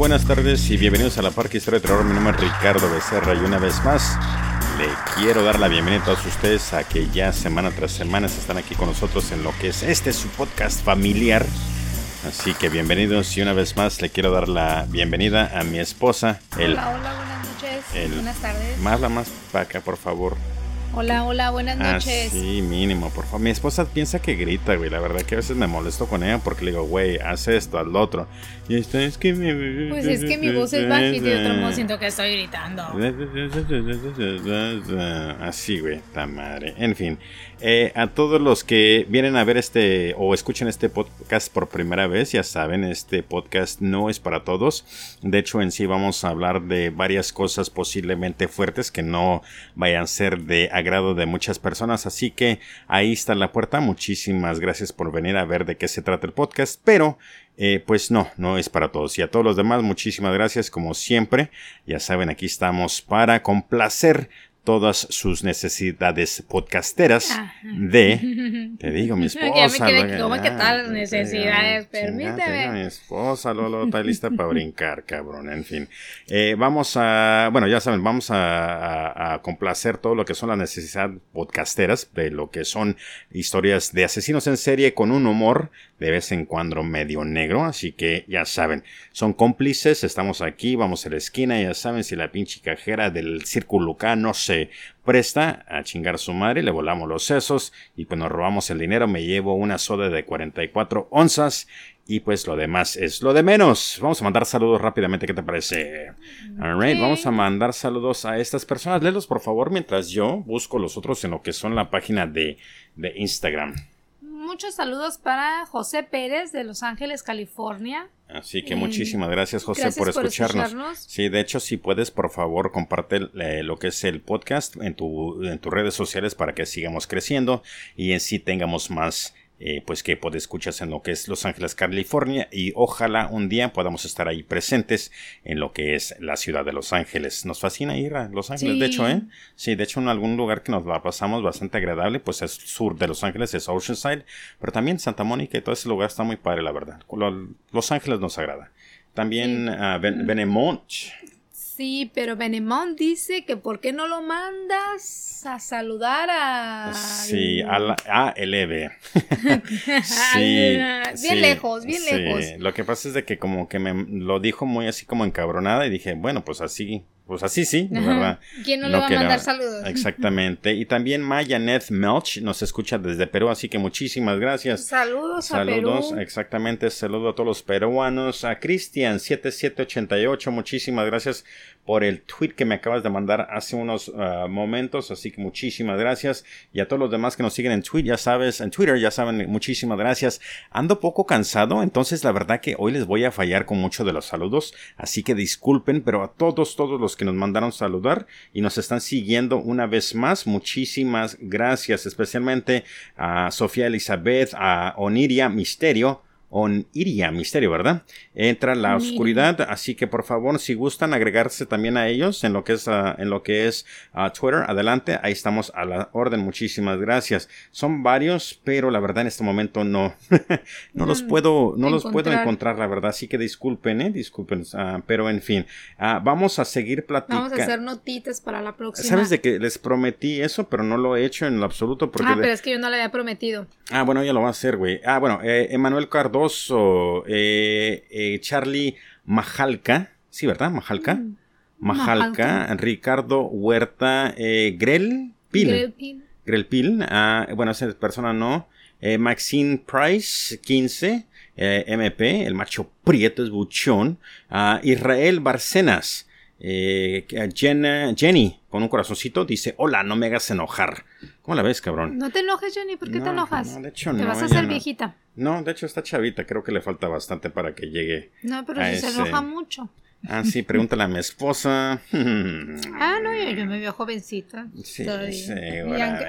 Buenas tardes y bienvenidos a la Parque Historia de Terror. Mi nombre es Ricardo Becerra y una vez más le quiero dar la bienvenida a todos ustedes a que ya semana tras semana están aquí con nosotros en lo que es este su podcast familiar. Así que bienvenidos y una vez más le quiero dar la bienvenida a mi esposa. El, hola, hola, buenas noches. buenas tardes. Más la más para acá, por favor. Hola, hola, buenas ah, noches. sí, mínimo, por favor. Mi esposa piensa que grita, güey. La verdad que a veces me molesto con ella porque le digo, güey, haz esto, haz lo otro. Y esto es que me... Pues es que mi voz es bajita y de otro modo siento que estoy gritando. Así, güey, esta madre. En fin, eh, a todos los que vienen a ver este o escuchen este podcast por primera vez, ya saben, este podcast no es para todos. De hecho, en sí vamos a hablar de varias cosas posiblemente fuertes que no vayan a ser de agrado de muchas personas. Así que ahí está la puerta. Muchísimas gracias por venir a ver de qué se trata el podcast. Pero eh, pues no, no es para todos. Y a todos los demás, muchísimas gracias como siempre. Ya saben, aquí estamos para complacer todas sus necesidades podcasteras de, te digo, mi esposa. ya me quedé, ¿cómo que necesidades? Permíteme. Mi esposa, Lolo, está lista para brincar, cabrón. En fin, eh, vamos a, bueno, ya saben, vamos a, a, complacer todo lo que son las necesidades podcasteras, de lo que son historias de asesinos en serie con un humor de vez en cuando medio negro, así que ya saben, son cómplices, estamos aquí, vamos a la esquina, ya saben, si la pinche cajera del círculo K no se presta a chingar su madre, le volamos los sesos y pues nos robamos el dinero, me llevo una soda de 44 onzas y pues lo demás es lo de menos. Vamos a mandar saludos rápidamente, ¿qué te parece? Alright, vamos a mandar saludos a estas personas. Léelos por favor mientras yo busco los otros en lo que son la página de, de Instagram muchos saludos para José Pérez de Los Ángeles, California. Así que muchísimas gracias José por, escucharnos. Sí, de hecho, si puedes, por favor, comparte eh, lo que es el podcast en, tu, en tus redes sociales para que sigamos creciendo y en sí tengamos más eh, pues que puede escucharse en lo que es Los Ángeles, California y ojalá un día podamos estar ahí presentes en lo que es la ciudad de Los Ángeles. Nos fascina ir a Los Ángeles, de hecho, ¿eh? Sí, de hecho en algún lugar que nos la pasamos bastante agradable, pues es sur de Los Ángeles, es Oceanside, pero también Santa Mónica y todo ese lugar está muy padre, la verdad. Los Ángeles nos agrada. También sí. Sí, pero Benemont dice que ¿por qué no lo mandas a saludar a... Sí, a, la, a e sí, bien lejos, bien lejos. Lo que pasa es de que como que me lo dijo muy así como encabronada y dije, bueno, pues así pues así sí, de verdad. ¿Quién no, le va a mandar saludos? Exactamente. Y también Mayanet Melch nos escucha desde Perú, así que muchísimas gracias. Saludos, a Perú. Saludos, exactamente. Saludo a todos los peruanos. A Cristian7788, muchísimas gracias por el tweet que me acabas de mandar hace unos ah, momentos, así que muchísimas gracias. Y a todos los demás que nos siguen en Twitter, ya sabes, en Twitter, ya saben, muchísimas gracias. Ando poco cansado, entonces la verdad que hoy les voy a fallar con muchos de los saludos, así que disculpen, pero a todos, todos los que nos mandaron saludar y nos están siguiendo una vez más. Muchísimas gracias, especialmente a Sofía Elizabeth, a Oniria Misterio, Oniria Misterio, ¿verdad? Entra la oscuridad, así que por favor, si gustan agregarse también a ellos en lo que es, ah, en lo que es ah, Twitter, adelante, ahí estamos a la orden, muchísimas gracias. Son varios, pero la verdad en este momento no, no los puedo, no los puedo encontrar, la verdad, así que disculpen, eh, disculpen, ah, pero en fin, vamos a seguir platicando. Vamos a hacer notitas para la próxima. Sabes de que les prometí eso, pero no lo he hecho en lo absoluto porque... Ah, pero es que yo no le había prometido. Ah, bueno, ya lo va a hacer, güey. Ah, bueno, eh, Emanuel Eh, eh, Charlie Majalca, sí, ¿verdad? Majalca. Mm. Majalca, Ricardo Huerta, eh, Grel Pil. Grel Pil. Ah, bueno, esa persona no. Maxine Price, 15. MP, el macho prieto es buchón. Ah, Israel Barcenas. Jenny, con un corazoncito, dice: Hola, no me hagas enojar. ¿Cómo la ves, cabrón? No te enojes, Jenny, ¿por qué te enojas? No, de hecho, te vas a hacer viejita. No, de hecho está chavita, creo que le falta bastante para que llegue. No, pero si se enoja mucho. Ah, sí, pregúntale a mi esposa. ah, no, yo, me veo jovencita. Sí, sí.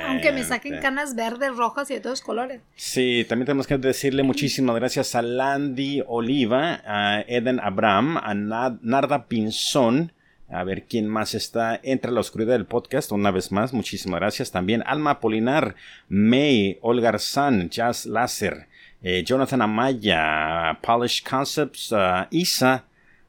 aunque, me saquen canas verdes, rojas y de todos colores. Sí, también tenemos que decirle muchísimas gracias a Landy Oliva, a Eden Abraham, a Narda Pinzón, a ver quién más está. Entra a la oscuridad del podcast una vez más. Muchísimas gracias. También Alma Polinar, May, Olgar San, Jazz Láser, eh, Jonathan Amaya, Polish Concepts, uh, Isa,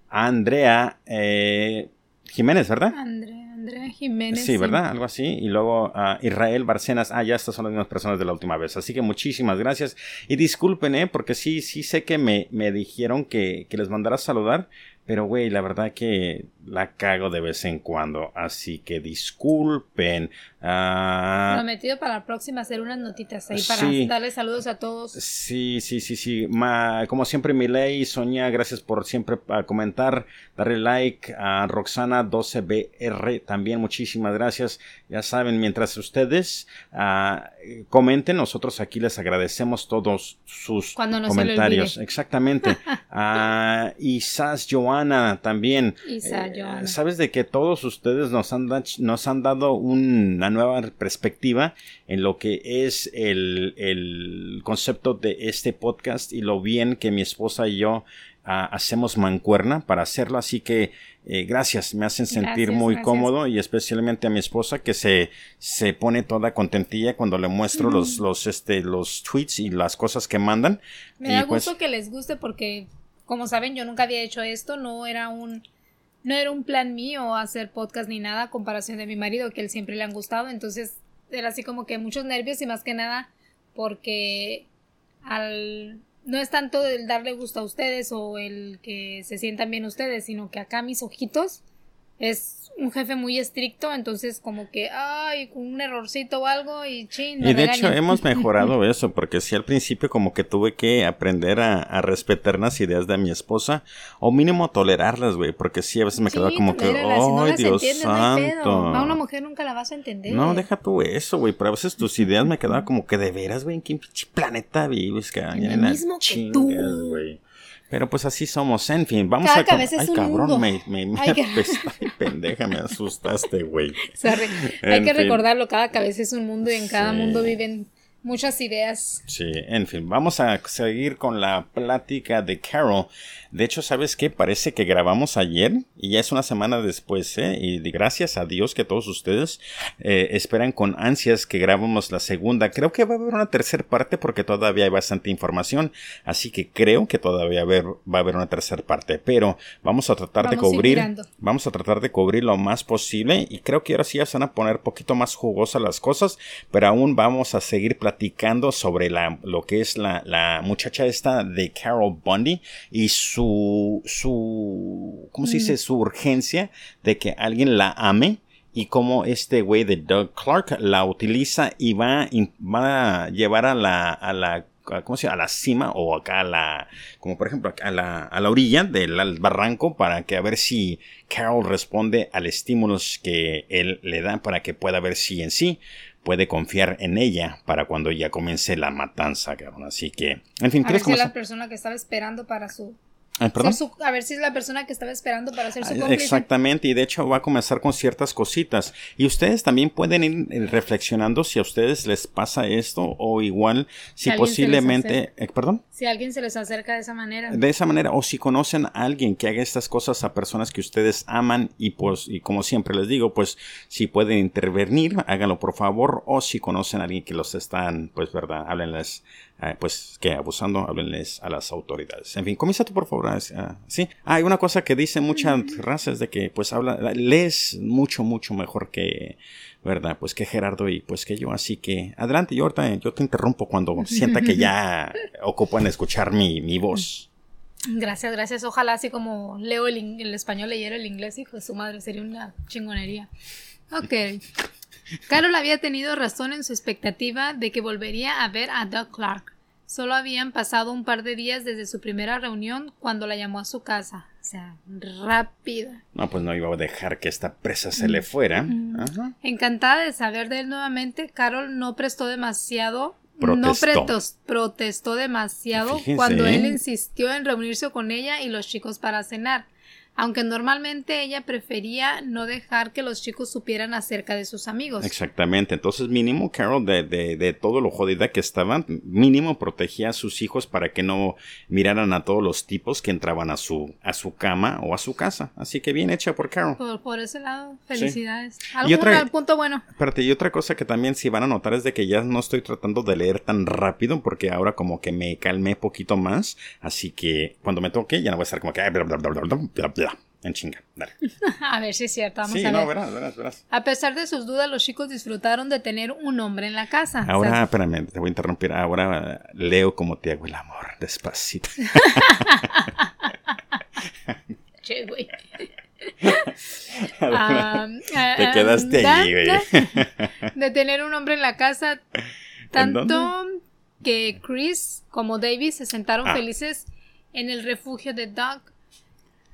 Andrea eh, Jiménez, ¿verdad? Andrea, Andrea Jiménez. Sí, ¿verdad? Algo así. Y luego uh, Israel Barcenas. Ah, ya estas son las mismas personas de la última vez. Así que muchísimas gracias. Y disculpen, ¿eh? Porque sí, sí sé que me, me dijeron que, que les mandara a saludar. Pero, güey, la verdad que la cago de vez en cuando. Así que disculpen. Uh, Prometido para la próxima hacer unas notitas ahí para darles saludos a todos. Sí, sí, sí, sí. Ma, como siempre, Miley, Sonia, gracias por siempre uh, comentar, darle like a Roxana12BR también, muchísimas gracias. Ya saben, mientras ustedes uh, comenten, nosotros aquí les agradecemos todos sus comentarios. Exactamente. y Sas Joana también. Eh, Joana. Sabes de que todos ustedes nos han, nos han dado una nueva perspectiva en lo que es el, el concepto de este podcast y lo bien que mi esposa y yo Uh, hacemos mancuerna para hacerlo, así que eh, gracias, me hacen sentir gracias, muy gracias. cómodo y especialmente a mi esposa que se, se pone toda contentilla cuando le muestro mm. los, los, este, los tweets y las cosas que mandan. Me y da pues, gusto que les guste porque, como saben, yo nunca había hecho esto, no era un, no era un plan mío hacer podcast ni nada a comparación de mi marido, que él siempre le han gustado, entonces era así como que muchos nervios y más que nada porque al no es tanto el darle gusto a ustedes o el que se sientan bien ustedes, sino que acá mis ojitos es un jefe muy estricto, entonces como que, ay, un errorcito o algo y chin. Y de hecho hemos mejorado eso, porque si al principio como que tuve que aprender a, a respetar las ideas de mi esposa, o mínimo tolerarlas, güey, porque sí a veces me sí, quedaba como que, ay, si no Dios santo. No a una mujer nunca la vas a entender. No, deja tú eso, güey, pero a veces tus ideas me quedaban como que de veras, güey, ¿en qué planeta vives? Que en el mismo que tú. Wey. Pero pues así somos, en fin, vamos Cada a... cabeza Ay, es un cabrón, mundo. me, me, me Ay, pendeja, me asustaste, güey. Sorry. Hay En que fin. recordarlo, cada cabeza es un mundo y en cada mundo viven muchas ideas. Sí, en fin, vamos a seguir con la plática de Carol. De hecho, ¿sabes qué? Parece que grabamos ayer y ya es una semana después, ¿eh? Y gracias a Dios que todos ustedes eh, esperan con ansias que grabemos la segunda. Creo que va a haber una tercera parte porque todavía hay bastante información, así que creo que todavía haber- va a haber una tercera parte, pero vamos a tratar de Vamos cubrir, vamos a tratar de cubrir lo más posible y creo que ahora sí ya se van a poner poquito más jugosas las cosas, pero aún vamos a seguir platicando sobre la, lo que es la, la muchacha esta de Carol Bundy y su, su, ¿cómo se dice? Su urgencia de que alguien la ame y cómo este güey de Doug Clark la utiliza y va, va a llevar a la, a la ¿cómo se llama? a la cima o acá a la, como por ejemplo a la, a la orilla del barranco para que a ver si Carol responde al estímulos que él le da para que pueda ver si en sí puede confiar en ella para cuando ya comience la matanza, cabrón. Así que, en fin, ver ¿quieres si la persona que estaba esperando para su, su- A ver si es la persona que estaba esperando para ser su cómplice. Exactamente, y de hecho va a comenzar con ciertas cositas. Y ustedes también pueden ir eh, reflexionando si a ustedes les pasa esto o igual si, posiblemente, eh, perdón, Si alguien se les acerca de esa manera. de esa manera, o si conocen a alguien que haga estas cosas a personas que ustedes aman y pues, y como siempre les digo, pues si pueden intervenir, háganlo por favor, o si conocen a alguien que los están, pues verdad, háblenles, eh, pues que abusando, háblenles a las autoridades. En fin, comienza tú por favor. ah, ah, sí, Ah, hay una cosa que dicen muchas razas de que pues habla, lees mucho, mucho mejor que, ¿verdad? Pues que Gerardo y pues que yo, así que adelante, yo ahorita yo te interrumpo cuando sienta que ya ocupan escuchar mi, mi voz. Gracias, gracias. Ojalá así como leo el, el español leyera el inglés, hijo de su madre, sería una chingonería. Ok. Carol había tenido razón en su expectativa de que volvería a ver a Doug Clark. Solo habían pasado un par de días desde su primera reunión cuando la llamó a su casa. O sea, rápida. No, pues no iba a dejar que esta presa se le fuera. Ajá. Encantada de saber de él nuevamente, Carol no prestó demasiado. No Protestó. pretos- protestó demasiado Fíjense, cuando él ¿eh? insistió en reunirse con ella y los chicos para cenar. Aunque normalmente ella prefería no dejar que los chicos supieran acerca de sus amigos. Exactamente, entonces mínimo Carol de, de, de todo lo jodida que estaban, mínimo protegía a sus hijos para que no miraran a todos los tipos que entraban a su, a su cama o a su casa. Así que bien hecha por Carol. Por, por ese lado, felicidades. ¿Algún otra, punto bueno? Espérate, y otra cosa que también si van a notar es de que ya no estoy tratando de leer tan rápido porque ahora como que me calmé poquito más, así que cuando me toque ya no voy a estar como que en chinga. Dale. a ver si es cierto. Vamos sí, a ver. no, verás, verás, verás. A pesar de sus dudas, los chicos disfrutaron de tener un hombre en la casa. Ahora, o sea, espérame, te voy a interrumpir. Ahora leo como te hago el amor, despacito. che, güey. um, te quedaste ahí, güey. De tener un hombre en la casa, tanto que Chris como David se sentaron ah. felices en el refugio de Doug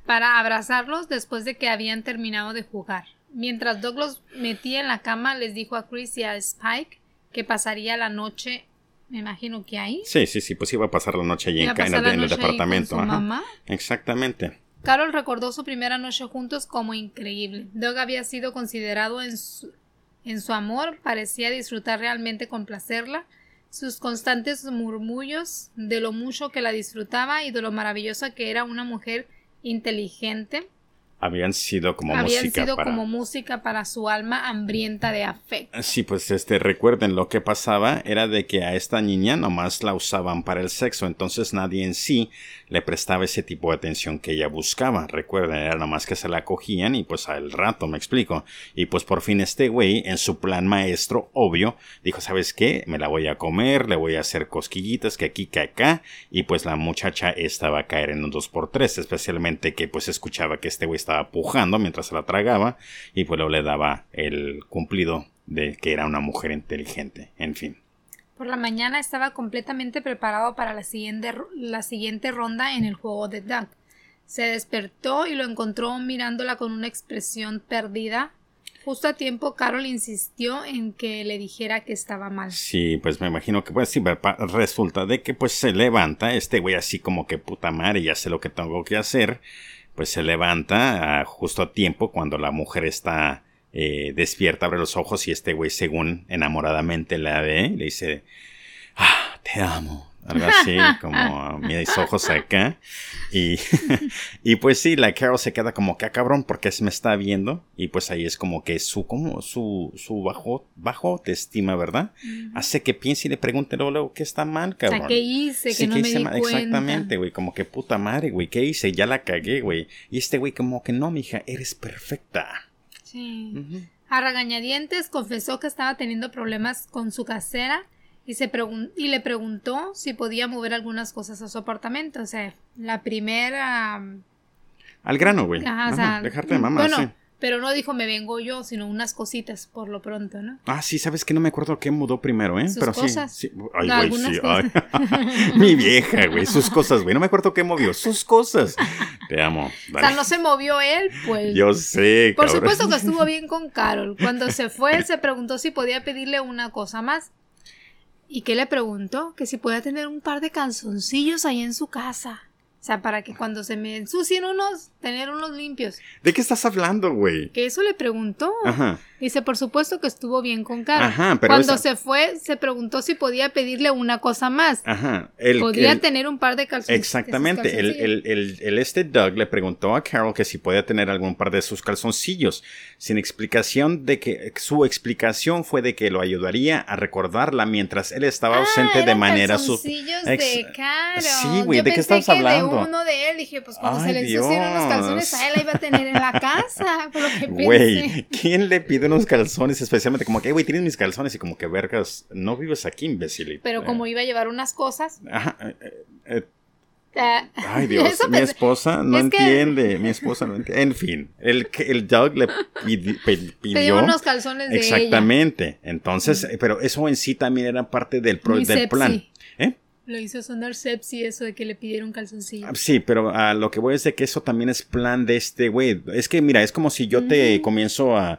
para abrazarlos después de que habían terminado de jugar. Mientras Doug los metía en la cama, les dijo a Chris y a Spike que pasaría la noche, me imagino que ahí. Sí, sí, sí, pues iba a pasar la noche allí en, en, el, en el departamento. Con su mamá. Exactamente. Carol recordó su primera noche juntos como increíble. Doug había sido considerado en su, en su amor, parecía disfrutar realmente con placerla. Sus constantes murmullos de lo mucho que la disfrutaba y de lo maravillosa que era una mujer inteligente. Habían sido como Habían música sido para... como música para su alma hambrienta de afecto. Sí, pues este, recuerden lo que pasaba era de que a esta niña nomás la usaban para el sexo, entonces nadie en sí le prestaba ese tipo de atención que ella buscaba. Recuerden, era nomás que se la cogían y pues al rato, me explico. Y pues por fin este güey, en su plan maestro, obvio, dijo, ¿sabes qué? Me la voy a comer, le voy a hacer cosquillitas que aquí, que acá. Y pues la muchacha estaba a caer en un 2x3, especialmente que pues escuchaba que este güey estaba pujando mientras se la tragaba y pues luego le daba el cumplido de que era una mujer inteligente, en fin. Por la mañana estaba completamente preparado para la siguiente, la siguiente ronda en el juego de Doug. Se despertó y lo encontró mirándola con una expresión perdida. Justo a tiempo, Carol insistió en que le dijera que estaba mal. Sí, pues me imagino que pues sí, resulta de que pues se levanta este güey así como que puta madre, ya sé lo que tengo que hacer pues se levanta a, justo a tiempo cuando la mujer está eh, despierta, abre los ojos y este güey según enamoradamente la ve, le dice, ah, te amo. Algo así, como mis ojos acá. Y, y pues sí, la Carol se queda como que a cabrón porque se me está viendo. Y pues ahí es como que su, como su, su bajo, bajo autoestima, ¿verdad? Hace que piense y le pregunte luego qué está mal, cabrón. O sea, ¿qué hice? Sí, que no ¿qué me hice di mal? cuenta. Exactamente, güey. Como que puta madre, güey. ¿Qué hice? Ya la cagué, güey. Y este güey como que no, mija, eres perfecta. Sí. A regañadientes confesó que estaba teniendo problemas con su casera y, se y le preguntó si podía mover algunas cosas a su apartamento. O sea, la primera... Al grano, güey. Ajá, o Ajá, sea, Dejarte de mamá, bueno, sí. pero no dijo me vengo yo, sino unas cositas por lo pronto, ¿no? Ah, sí, sabes que no me acuerdo qué mudó primero, ¿eh? Sus Pero cosas. sí. sí. Ay, güey, sí. ay. Mi vieja, güey. Sus cosas, güey. No me acuerdo qué movió. Sus cosas. Te amo. O sea, no se movió él, pues... Yo sé, Por cabrón. supuesto que estuvo bien con Carol. Cuando se fue, se preguntó si podía pedirle una cosa más. ¿Y qué le preguntó? Que si podía tener un par de calzoncillos ahí en su casa. O sea, para que cuando se me ensucien unos, tener unos limpios. ¿De qué estás hablando, güey? Que eso le preguntó. Ajá. Dice, por supuesto que estuvo bien con Carol. Ajá, pero Cuando esa- se fue, se preguntó si podía pedirle una cosa más. Ajá. El, podía el- tener un par de calzoncillos. Exactamente. El, el, el, este Doug le preguntó a Carol que si podía tener algún par de sus calzoncillos, sin explicación de que su explicación fue de que lo ayudaría a recordarla mientras él estaba ausente de manera su calzoncillos Ex- de Carol. Sí, güey, ¿de qué que hablando? De uno de él, dije, pues cuando Ay, se le unos calzones a él, la iba a tener en la casa. Por lo que Güey. ¿quién le unos calzones? Especialmente como que, "Eh, güey, tienes mis calzones y como que, vergas, no vives aquí, imbécil. Pero como iba a llevar unas cosas. Ajá, eh, eh, eh, ah, Ay, Dios, eso mi esposa no Es que- entiende, mi esposa no entiende. En fin, el, el Doug le pidió... dio unos calzones de Exactamente. Entonces, eh, pero eso en sí también era parte del, pro- del sepsi. plan. ¿Eh? Lo hizo sonar sepsi eso de que le pidieron calzoncillos. Ah, Sí, pero a lo que voy es de que eso también es plan de este güey. Es que mira, es como si yo te Mm. comienzo a,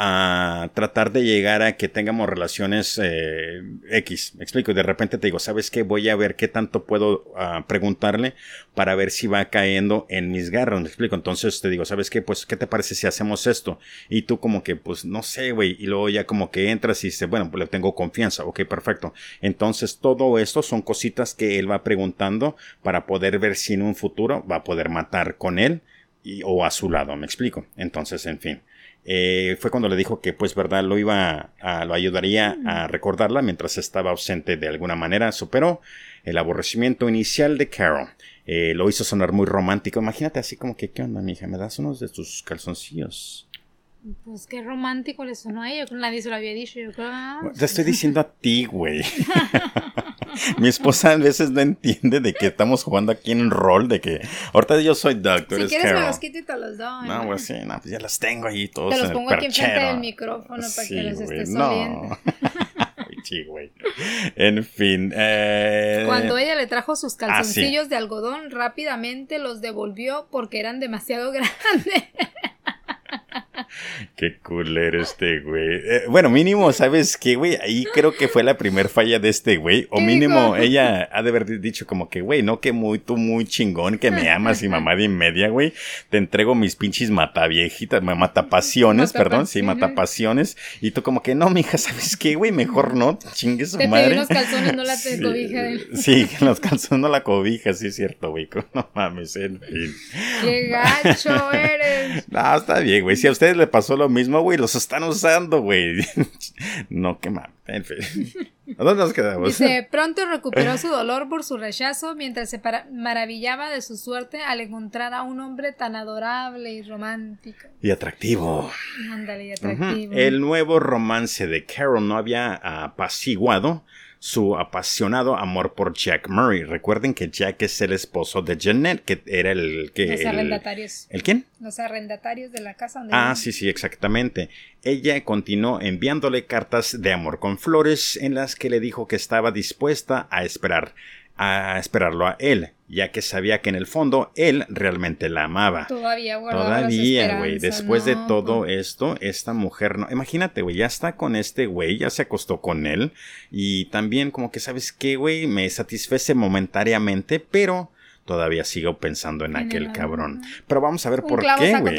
a tratar de llegar a que tengamos relaciones eh, X. Me explico. De repente te digo, ¿sabes qué? Voy a ver qué tanto puedo ah, preguntarle para ver si va cayendo en mis garras. Me explico. Entonces te digo, ¿sabes qué? Pues, ¿qué te parece si hacemos esto? Y tú como que, pues, no sé, güey. Y luego ya como que entras y dices, bueno, pues le tengo confianza. Ok, perfecto. Entonces todo esto son cositas que él va preguntando para poder ver si en un futuro va a poder matar con él y, o a su lado. Me explico. Entonces, en fin. Eh, fue cuando le dijo que pues verdad lo iba a, lo ayudaría a recordarla mientras estaba ausente de alguna manera. Superó el aborrecimiento inicial de Carol. Eh, lo hizo sonar muy romántico. Imagínate así como que qué onda mija me das unos de tus calzoncillos. Pues qué romántico le sonó a ella, nadie se lo había dicho. Yo creo, ah, Te estoy diciendo a ti, güey. Mi esposa a veces no entiende de que estamos jugando aquí en rol, de que ahorita yo soy Doug, tú si eres quieres me los quito y te los doy. No, pues sí, no, pues ya los tengo ahí todos. Te los pongo aquí enfrente del micrófono para que los estés no. sí, güey. En fin. Eh... Cuando ella le trajo sus ah, calzoncillos de algodón, rápidamente los devolvió porque eran demasiado grandes. Qué culero este güey. Eh, bueno, mínimo, ¿sabes qué, güey? Ahí creo que fue la primer falla de este güey. O mínimo, ella ha de haber dicho como que, güey, no que muy, tú muy chingón, que me amas y mamá de media, güey. Te entrego mis pinches mataviejitas, matapasiones, perdón, sí, matapasiones. Y tú como que, no, mija, ¿sabes qué, güey? Mejor no, chingue su Te madre. los calzones, no la sí, cobija. Sí, los calzones no la cobija, sí es cierto, güey. No mames, en fin. Qué gacho eres. No, está bien, güey. Si a ustedes le pasó lo mismo, güey, los están usando, güey. no, qué mal. En fin. ¿A dónde nos quedamos? Dice, pronto recuperó su dolor por su rechazo mientras se maravillaba de su suerte al encontrar a un hombre tan adorable y romántico. Y atractivo. Ándale, y atractivo. El nuevo romance de Carol no había apaciguado su apasionado amor por Jack Murray. Recuerden que Jack es el esposo de Jeanette, que era el que... Los arrendatarios. ¿El quién? Los arrendatarios de la casa donde... Ah, sí, sí, exactamente. Ella continuó enviándole cartas de amor con flores en las que le dijo que estaba dispuesta a esperar a esperarlo a él, ya que sabía que en el fondo él realmente la amaba. Todavía, Todavía, güey. Después de todo esto, esta mujer no. Imagínate, güey, ya está con este güey, ya se acostó con él. Y también, como que, ¿sabes qué, güey? Me satisfece momentáneamente, pero todavía sigo pensando en, aquel cabrón. Pero vamos a ver por qué, güey.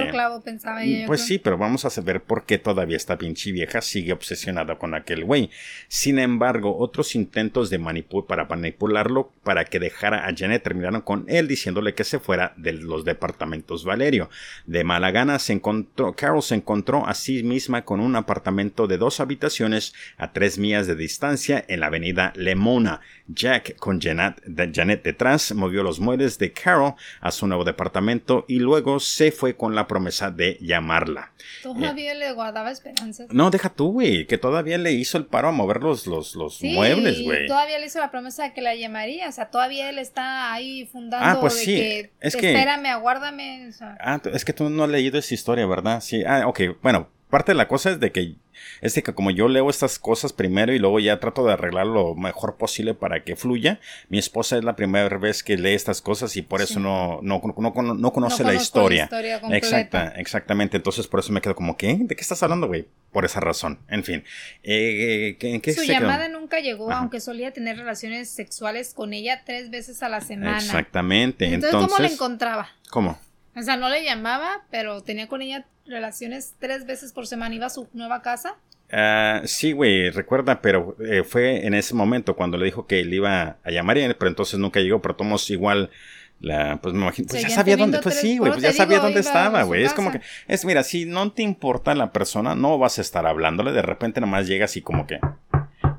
Pues sí, pero vamos a saber por qué todavía esta pinche vieja sigue obsesionada con aquel güey. Sin embargo, otros intentos de para manipularlo para que dejara a Janet terminaron con él diciéndole que se fuera de los departamentos Valerio. De mala gana se encontró, Carol se encontró a sí misma con un apartamento de dos habitaciones a tres millas de distancia en la avenida Lemona. Jack, con Janet, Janet detrás, movió los muebles de Carol a su nuevo departamento y luego se fue con la promesa de llamarla. Todavía le guardaba esperanzas. No, deja tú, güey, que todavía le hizo el paro a mover los, los, los muebles, güey. Todavía le hizo la promesa de que la llamaría, o sea, todavía él está ahí fundando ah, pues sí. que, es que espérame, aguárdame. Ah, es que tú no has leído esa historia, ¿verdad? Sí, ah, ok, bueno, parte de la cosa es de que es de que como yo leo estas cosas primero y luego ya trato de arreglar lo mejor posible para que fluya, mi esposa es la primera vez que lee estas cosas y por eso no, no, no, conoce la historia. Exacta, exactamente. Entonces por eso me quedo como, ¿qué? ¿De qué estás hablando, güey? Por esa razón. En fin. Eh, ¿en qué Su llamada nunca llegó, aunque solía tener relaciones sexuales con ella tres veces a la semana. Exactamente. Entonces, Entonces ¿cómo la encontraba? ¿Cómo? O sea, no le llamaba, pero tenía con ella relaciones tres veces por semana. ¿Iba a su nueva casa? Uh, sí, güey, recuerda, pero eh, fue en ese momento cuando le dijo que le iba a llamar, pero entonces nunca llegó, pero tomos igual la, pues me imagino, pues ya sabía dónde, pues sí, güey, pues ya sabía dónde estaba, güey. Es como que, es, mira, si no te importa la persona, no vas a estar hablándole, de repente nomás llegas y como que,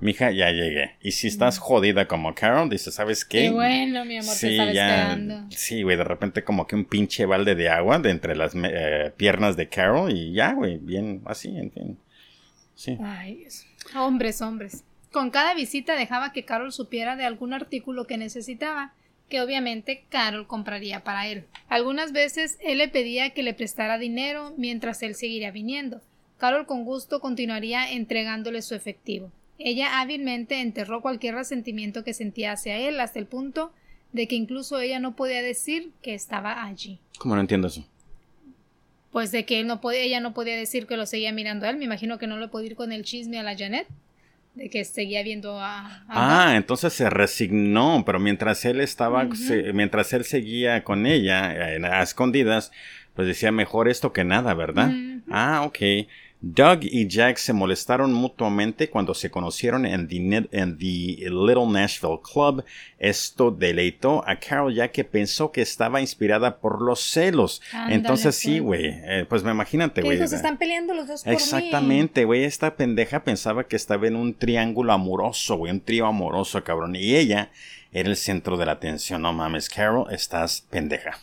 mija, ya llegué. Y si estás jodida como Carol, dices, ¿sabes qué? Qué bueno, mi amor, sí, te ya, Sí, güey, de repente como que un pinche balde de agua de entre las eh, piernas de Carol y ya, güey, bien así, en fin. Sí. Ay, hombres, hombres. Con cada visita dejaba que Carol supiera de algún artículo que necesitaba, que obviamente Carol compraría para él. Algunas veces él le pedía que le prestara dinero mientras él seguiría viniendo. Carol con gusto continuaría entregándole su efectivo. Ella hábilmente enterró cualquier resentimiento que sentía hacia él hasta el punto de que incluso ella no podía decir que estaba allí. ¿Cómo no entiendo eso? Pues de que él no podía, ella no podía decir que lo seguía mirando a él. Me imagino que no le podía ir con el chisme a la Janet. De que seguía viendo a. ah, entonces se resignó, pero mientras él estaba, mientras él seguía con ella, a escondidas, pues decía mejor esto que nada, ¿verdad? Ah, ok. Doug y Jack se molestaron mutuamente cuando se conocieron en the, en the, Little Nashville Club. Esto deleitó a Carol ya que pensó que estaba inspirada por los celos. Entonces sí, güey. Eh, pues me imagínate, güey. Se están peleando los dos por Exactamente, güey. Esta pendeja pensaba que estaba en un triángulo amoroso, güey. Un trío amoroso, cabrón. Y ella era el centro de la atención. No mames, Carol, estás pendeja.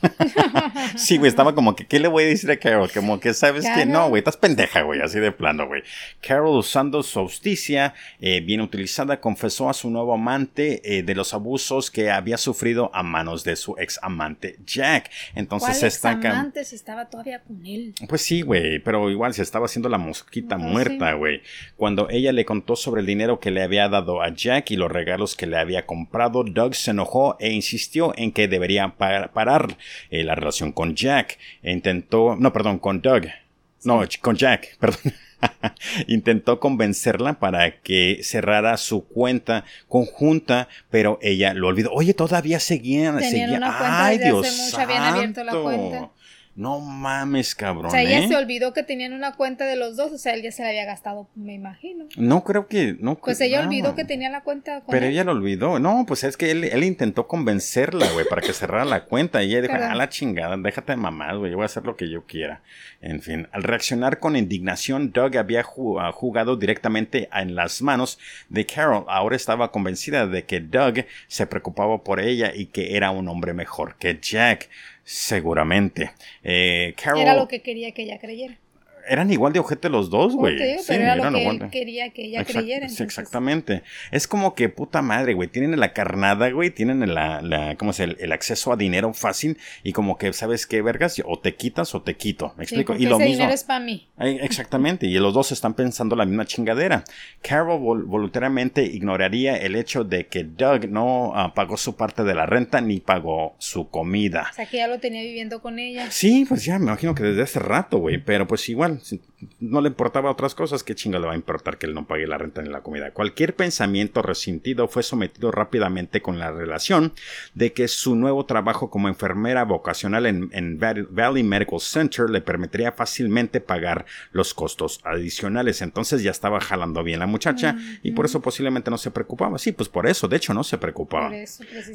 sí, güey, estaba como que, ¿qué le voy a decir a Carol? Como que, ¿sabes que No, güey, estás pendeja, güey, así de plano, güey. Carol, usando su austicia eh, bien utilizada, confesó a su nuevo amante eh, de los abusos que había sufrido a manos de su ex amante, Jack. Entonces, ¿Cuál ex amante si estaba todavía con él? Pues sí, güey, pero igual se estaba haciendo la mosquita muerta, güey. Cuando ella le contó sobre el dinero que le había dado a Jack y los regalos que le había comprado, Doug se enojó e insistió en que debería parar eh, la relación con Jack. E intentó, no, perdón, con Doug. No, con Jack, perdón. Intentó convencerla para que cerrara su cuenta conjunta, pero ella lo olvidó. Oye, todavía seguían. Tenían una cuenta Ay, Dios hace mucho, habían abierto la cuenta. No mames, cabrón. O sea, ella ¿eh? se olvidó que tenían una cuenta de los dos, o sea, él ya se la había gastado, me imagino. No creo que, no Pues ella olvidó que tenía la cuenta con Pero ella lo olvidó. No, pues es que él, él intentó convencerla, güey, para que cerrara la cuenta. Y ella dijo, a la chingada, déjate de mamás, güey, yo voy a hacer lo que yo quiera. En fin, al reaccionar con indignación, Doug había ah, jugado directamente en las manos de Carol. Ahora estaba convencida de que Doug se preocupaba por ella y que era un hombre mejor que Jack. Seguramente. Eh, Era lo que quería que ella creyera eran igual de ojete los dos, güey. Sí, pero era lo que él quería que ella creyera. Sí, exactamente. Es como que puta madre, güey. Tienen la carnada, güey. Tienen la, la ¿cómo se el, el, acceso a dinero fácil y como que, ¿sabes qué, vergas? O te quitas o te quito. ¿Me explico? y lo ese mismo. Dinero es para mí. Exactamente. y los dos están pensando la misma chingadera. Carol voluntariamente ignoraría el hecho de que Doug no ah, pagó su parte de la renta ni pagó su comida. O sea, que ya lo tenía viviendo con ella. Sí, pues ya me imagino que desde hace rato, güey. Pero pues igual C'est no le importaba otras cosas, ¿qué chinga le va a importar que él no pague la renta ni la comida? Cualquier pensamiento resentido fue sometido rápidamente con la relación de que su nuevo trabajo como enfermera vocacional en, Valley Medical Center le permitiría fácilmente pagar los costos adicionales. Entonces ya estaba jalando bien la muchacha y por eso posiblemente no se preocupaba. Sí, pues por eso, de hecho, no se preocupaba.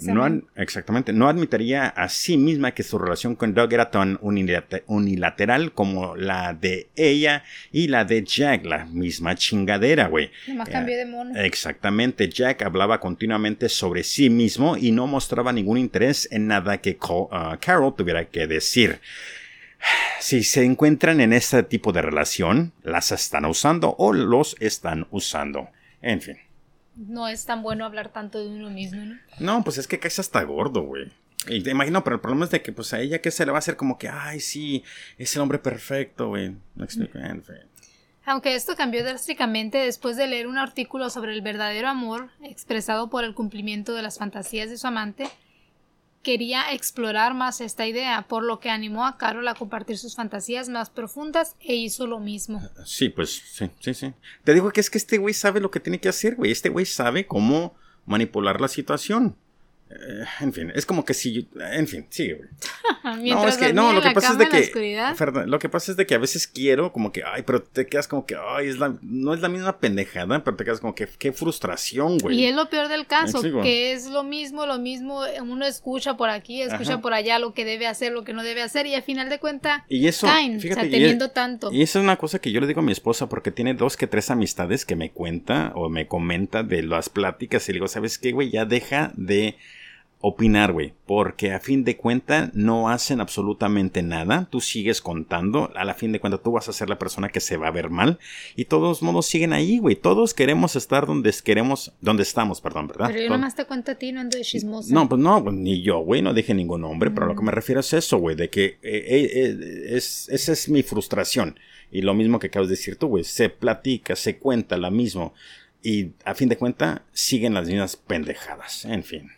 no, exactamente, no admitiría a sí misma que su relación con Doug era tan unilateral como la de ella y la de Jack, la misma chingadera, güey. Nomás cambió de mono. Exactamente, Jack hablaba continuamente sobre sí mismo y no mostraba ningún interés en nada que uh, Carol tuviera que decir. Si se encuentran en este tipo de relación, las están usando o los están usando. En fin. No es tan bueno hablar tanto de uno mismo, ¿no? No, pues es que caes hasta gordo, güey. Y te imagino, pero el problema es de que pues a ella que se le va a hacer como que, ay, sí, es el hombre perfecto, güey. No explico. Aunque esto cambió drásticamente después de leer un artículo sobre el verdadero amor expresado por el cumplimiento de las fantasías de su amante, quería explorar más esta idea, por lo que animó a Carol a compartir sus fantasías más profundas e hizo lo mismo. Sí, pues sí, sí, sí. Te digo que es que este güey sabe lo que tiene que hacer, güey. Este güey sabe cómo manipular la situación. Eh, en fin, es como que si. En fin, sigue, güey. no, es que. No, lo que pasa es de que. lo que pasa es de que a veces quiero, como que. Ay, pero te quedas como que. Ay, es la, no es la misma pendejada, pero te quedas como que. Qué frustración, güey. Y es lo peor del caso, que es lo mismo, lo mismo. Uno escucha por aquí, escucha por allá lo que debe hacer, lo que no debe hacer, y al final de cuentas. Y eso. fíjate, teniendo tanto. Y eso es una cosa que yo le digo a mi esposa, porque tiene dos que tres amistades que me cuenta o me comenta de las pláticas, y le digo, ¿sabes qué, güey? Ya deja de opinar, güey, porque a fin de cuentas no hacen absolutamente nada, tú sigues contando, a la fin de cuentas tú vas a ser la persona que se va a ver mal y todos modos siguen ahí, güey, todos queremos estar donde queremos, donde estamos, perdón, ¿verdad? Pero yo nomás te cuento a ti, no ando de chismosa. No, pues no, ni yo, güey, no dije ningún nombre, pero lo que me refiero es eso, güey, de que eh, eh, eh, es, esa es mi frustración y lo mismo que acabas de decir tú, güey, se platica, se cuenta la mismo y a fin de cuentas siguen las mismas pendejadas, en fin.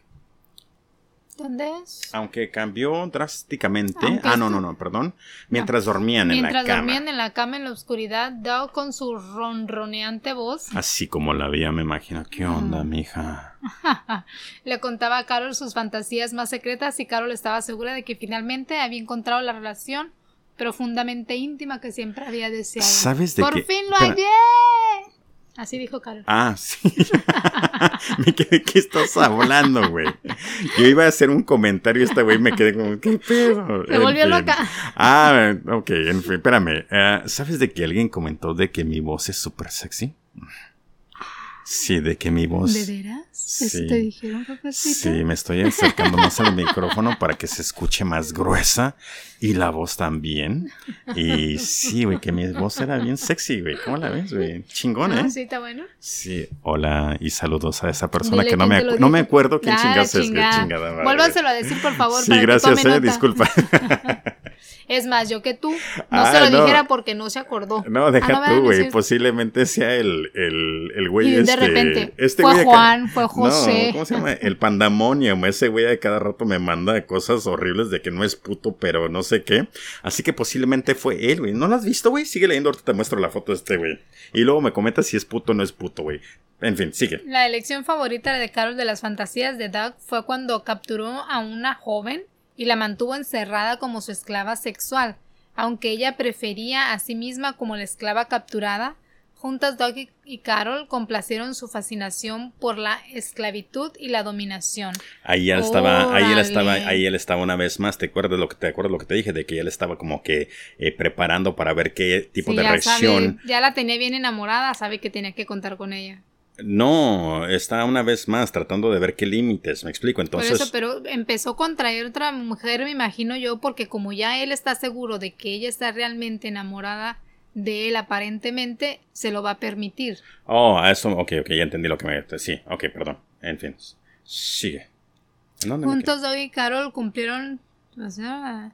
¿Dónde es? Aunque cambió drásticamente. ah, no, no, no, perdón. Mientras dormían en la cama. Mientras dormían en la cama en la oscuridad, Doug con su ronroneante voz. Así como la veía, me imagino. ¿Qué onda, mija? Le contaba a Carol sus fantasías más secretas y Carol estaba segura de que finalmente había encontrado la relación profundamente íntima que siempre había deseado. ¿Sabes de ¡Por qué? fin lo Espera. hallé! Así dijo Carol. Ah, sí. me quedé, ¿qué estás hablando, güey? Yo iba a hacer un comentario y este güey me quedé como, ¿qué pedo? Se En volvió fin. loca. Ah, ok, en fin, espérame. Eh, ¿Sabes de que alguien comentó de que mi voz es súper sexy? Sí, de que mi voz... ¿De veras? ¿Eso Sí. te dijeron, papacito? Sí, me estoy acercando más al micrófono para que se escuche más gruesa y la voz también. Y sí, güey, que mi voz era bien sexy, güey. ¿Cómo la ves, güey? Chingón, Ah, ¿eh? sí, está bueno. Sí, hola y saludos a esa persona Dile que no me, no me acuerdo quién Ah, chingas es, güey, chingada. chingada madre. Vuélvaselo a decir, por favor. Sí, para que gracias, tome eh, nota. disculpa. Es más, yo que tú no Ah, se lo no. dijera porque no se acordó. No, deja Ah, no tú, güey. Posiblemente sea el, el, el güey Y de este. repente, este fue güey de ca- Juan, fue José. No, ¿cómo se llama? El pandemonium. Ese güey de cada rato me manda cosas horribles de que no es puto, pero no sé qué. Así que posiblemente fue él, güey. ¿No lo has visto, güey? Sigue leyendo, ahorita te muestro la foto de este güey. Y luego me comentas si es puto o no es puto, güey. En fin, sigue. La elección favorita de Carol de las fantasías de Doug fue cuando capturó a una joven y la mantuvo encerrada como su esclava sexual, aunque ella prefería a sí misma como la esclava capturada. Juntas Doug y- Carol complacieron su fascinación por la esclavitud y la dominación. Ahí él estaba, ahí él estaba, ahí él estaba una vez más. ¿Te acuerdas lo que te acuerdas lo que te dije? De que él estaba como que eh, preparando para ver qué tipo Sí, de ya, reacción. sabe, ya la tenía bien enamorada, sabe que tenía que contar con ella. No, está una vez más tratando de ver qué límites, me explico. Entonces, Por eso, pero empezó con traer otra mujer, me imagino yo, porque como ya él está seguro de que ella está realmente enamorada de él aparentemente, se lo va a permitir. oh, a eso, ok, ok, ya entendí lo que me, sí, ok, perdón, en fin, sigue. ¿En dónde me Juntos Doug y Carol cumplieron... o sea,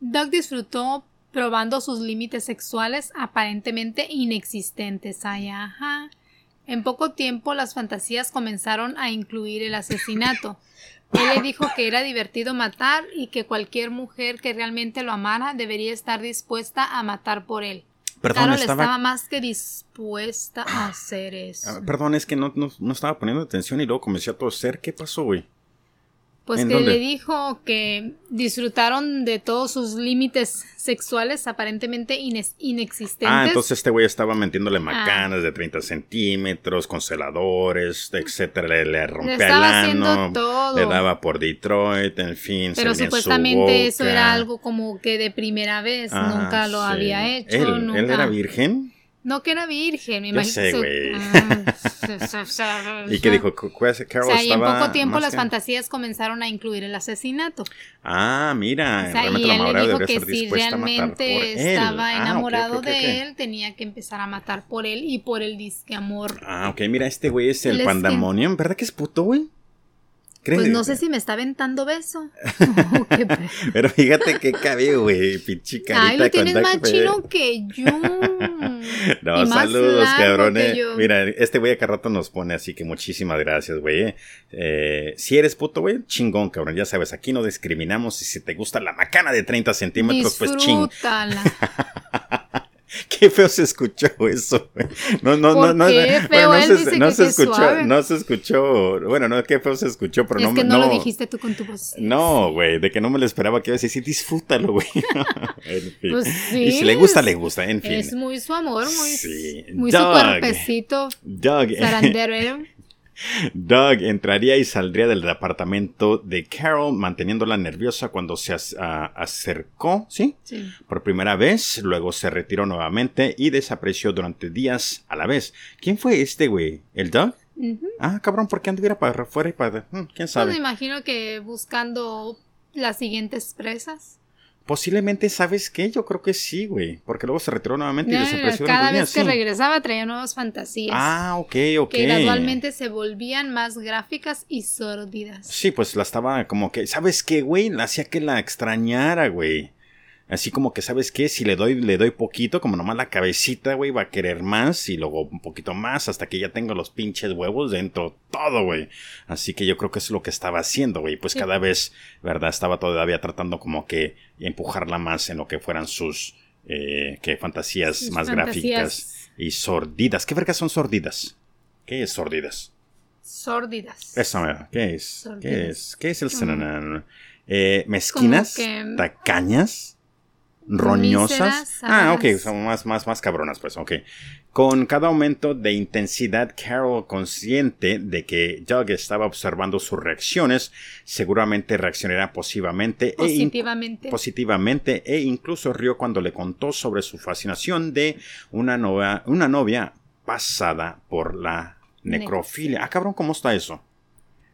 Doug disfrutó probando sus límites sexuales aparentemente inexistentes. Ay, ajá. En poco tiempo las fantasías comenzaron a incluir el asesinato. Él le dijo que era divertido matar y que cualquier mujer que realmente lo amara debería estar dispuesta a matar por él. Perdón, Carol estaba, estaba más que dispuesta a hacer eso. ah, perdón, es que no, no, no estaba poniendo atención y luego comencé a toser. ¿Qué pasó, güey? Pues ¿En que dónde? le dijo que disfrutaron de todos sus límites sexuales aparentemente ines- inexistentes. Ah, entonces este güey estaba metiéndole macanas de 30 centímetros, congeladores, etcétera, le, le le rompía el estaba haciendo ano, todo. le daba por Detroit, en fin, se Pero supuestamente eso era algo como que de primera vez, Ah, nunca lo sí. había hecho. ¿Él, nunca. ¿Él era virgen? No que era virgen, me imagino. sé. Ah, ¿Y qué dijo? Cu- O Carol sea, y en poco tiempo las que- fantasías comenzaron a incluir el asesinato. Ah, mira, O sea, realmente y la él le dijo que si realmente él. estaba Ah, enamorado de él, tenía que empezar a matar por él y por el disque amor. Ah, ok, mira, este güey es el pandemonium, ¿verdad que es puto, güey? Pues no sé si me está aventando beso. Qué pe- Pero fíjate qué cabe, güey, pinche carita Ay, lo tienes más chino que yo. No, Y saludos, cabrones. yo. Mira, este güey acá rato nos pone así que muchísimas gracias, güey. eh. Eh, si eres puto, güey, chingón, cabrón. Ya sabes, aquí no discriminamos. Y si te gusta la macana de 30 centímetros, pues ching. Qué feo se escuchó eso. No, no, ¿Por no, no. bueno, no Él se, dice no que se qué escuchó, suave. no se escuchó. Bueno, no, qué feo se escuchó, pero es no me- no, no lo dijiste tú con tu voz. No, güey, de que no me lo esperaba que ibas a decir, disfrútalo, güey. En fin. Pues sí, y si le gusta, le gusta, en fin. Es muy su amor, muy, Sí. muy su Doug. cuerpecito Doug, zarandero. Doug entraría y saldría del departamento de Carol manteniéndola nerviosa cuando se as- a- acercó, ¿sí? Sí. Por primera vez, luego se retiró nuevamente y desapareció durante días a la vez. ¿Quién fue este güey? ¿El Doug? Ah, cabrón, ¿por qué anduviera para afuera y para... hmm, ¿Quién Pues sabe? me imagino que buscando las siguientes presas. Posiblemente, ¿sabes qué? Yo creo que sí, güey. Porque luego se retiró nuevamente y No, desapareció cada vez que sí. regresaba traía nuevas fantasías. Ah, ok, ok. que gradualmente se volvían más gráficas y sórdidas. Sí, pues la estaba como que, ¿sabes qué, güey? La hacía que la extrañara, güey. Así como que, ¿sabes qué? Si le doy, le doy poquito, como nomás la cabecita, güey, va a querer más y luego un poquito más hasta que ya tengo los pinches huevos dentro, todo, güey. Así que yo creo que eso es lo que estaba haciendo, güey. Pues cada vez, ¿verdad? Estaba todavía tratando como que empujarla más en lo que fueran sus, eh, que fantasías más gráficas y sordidas. ¿Qué vergas son sordidas? ¿Qué es sordidas? Sórdidas. Eso, ¿qué es? ¿Qué es? ¿Qué es el mm. eh, mezquinas, tacañas roñosas. Ah, ok, son más, más, más cabronas, pues, ok. Con cada aumento de intensidad, Carol, consciente de que Doug estaba observando sus reacciones, seguramente reaccionará positivamente, e positivamente. E positivamente e incluso rió cuando le contó sobre su fascinación de una, novia, una novia pasada por la necrofilia. Ah, cabrón, ¿cómo está eso?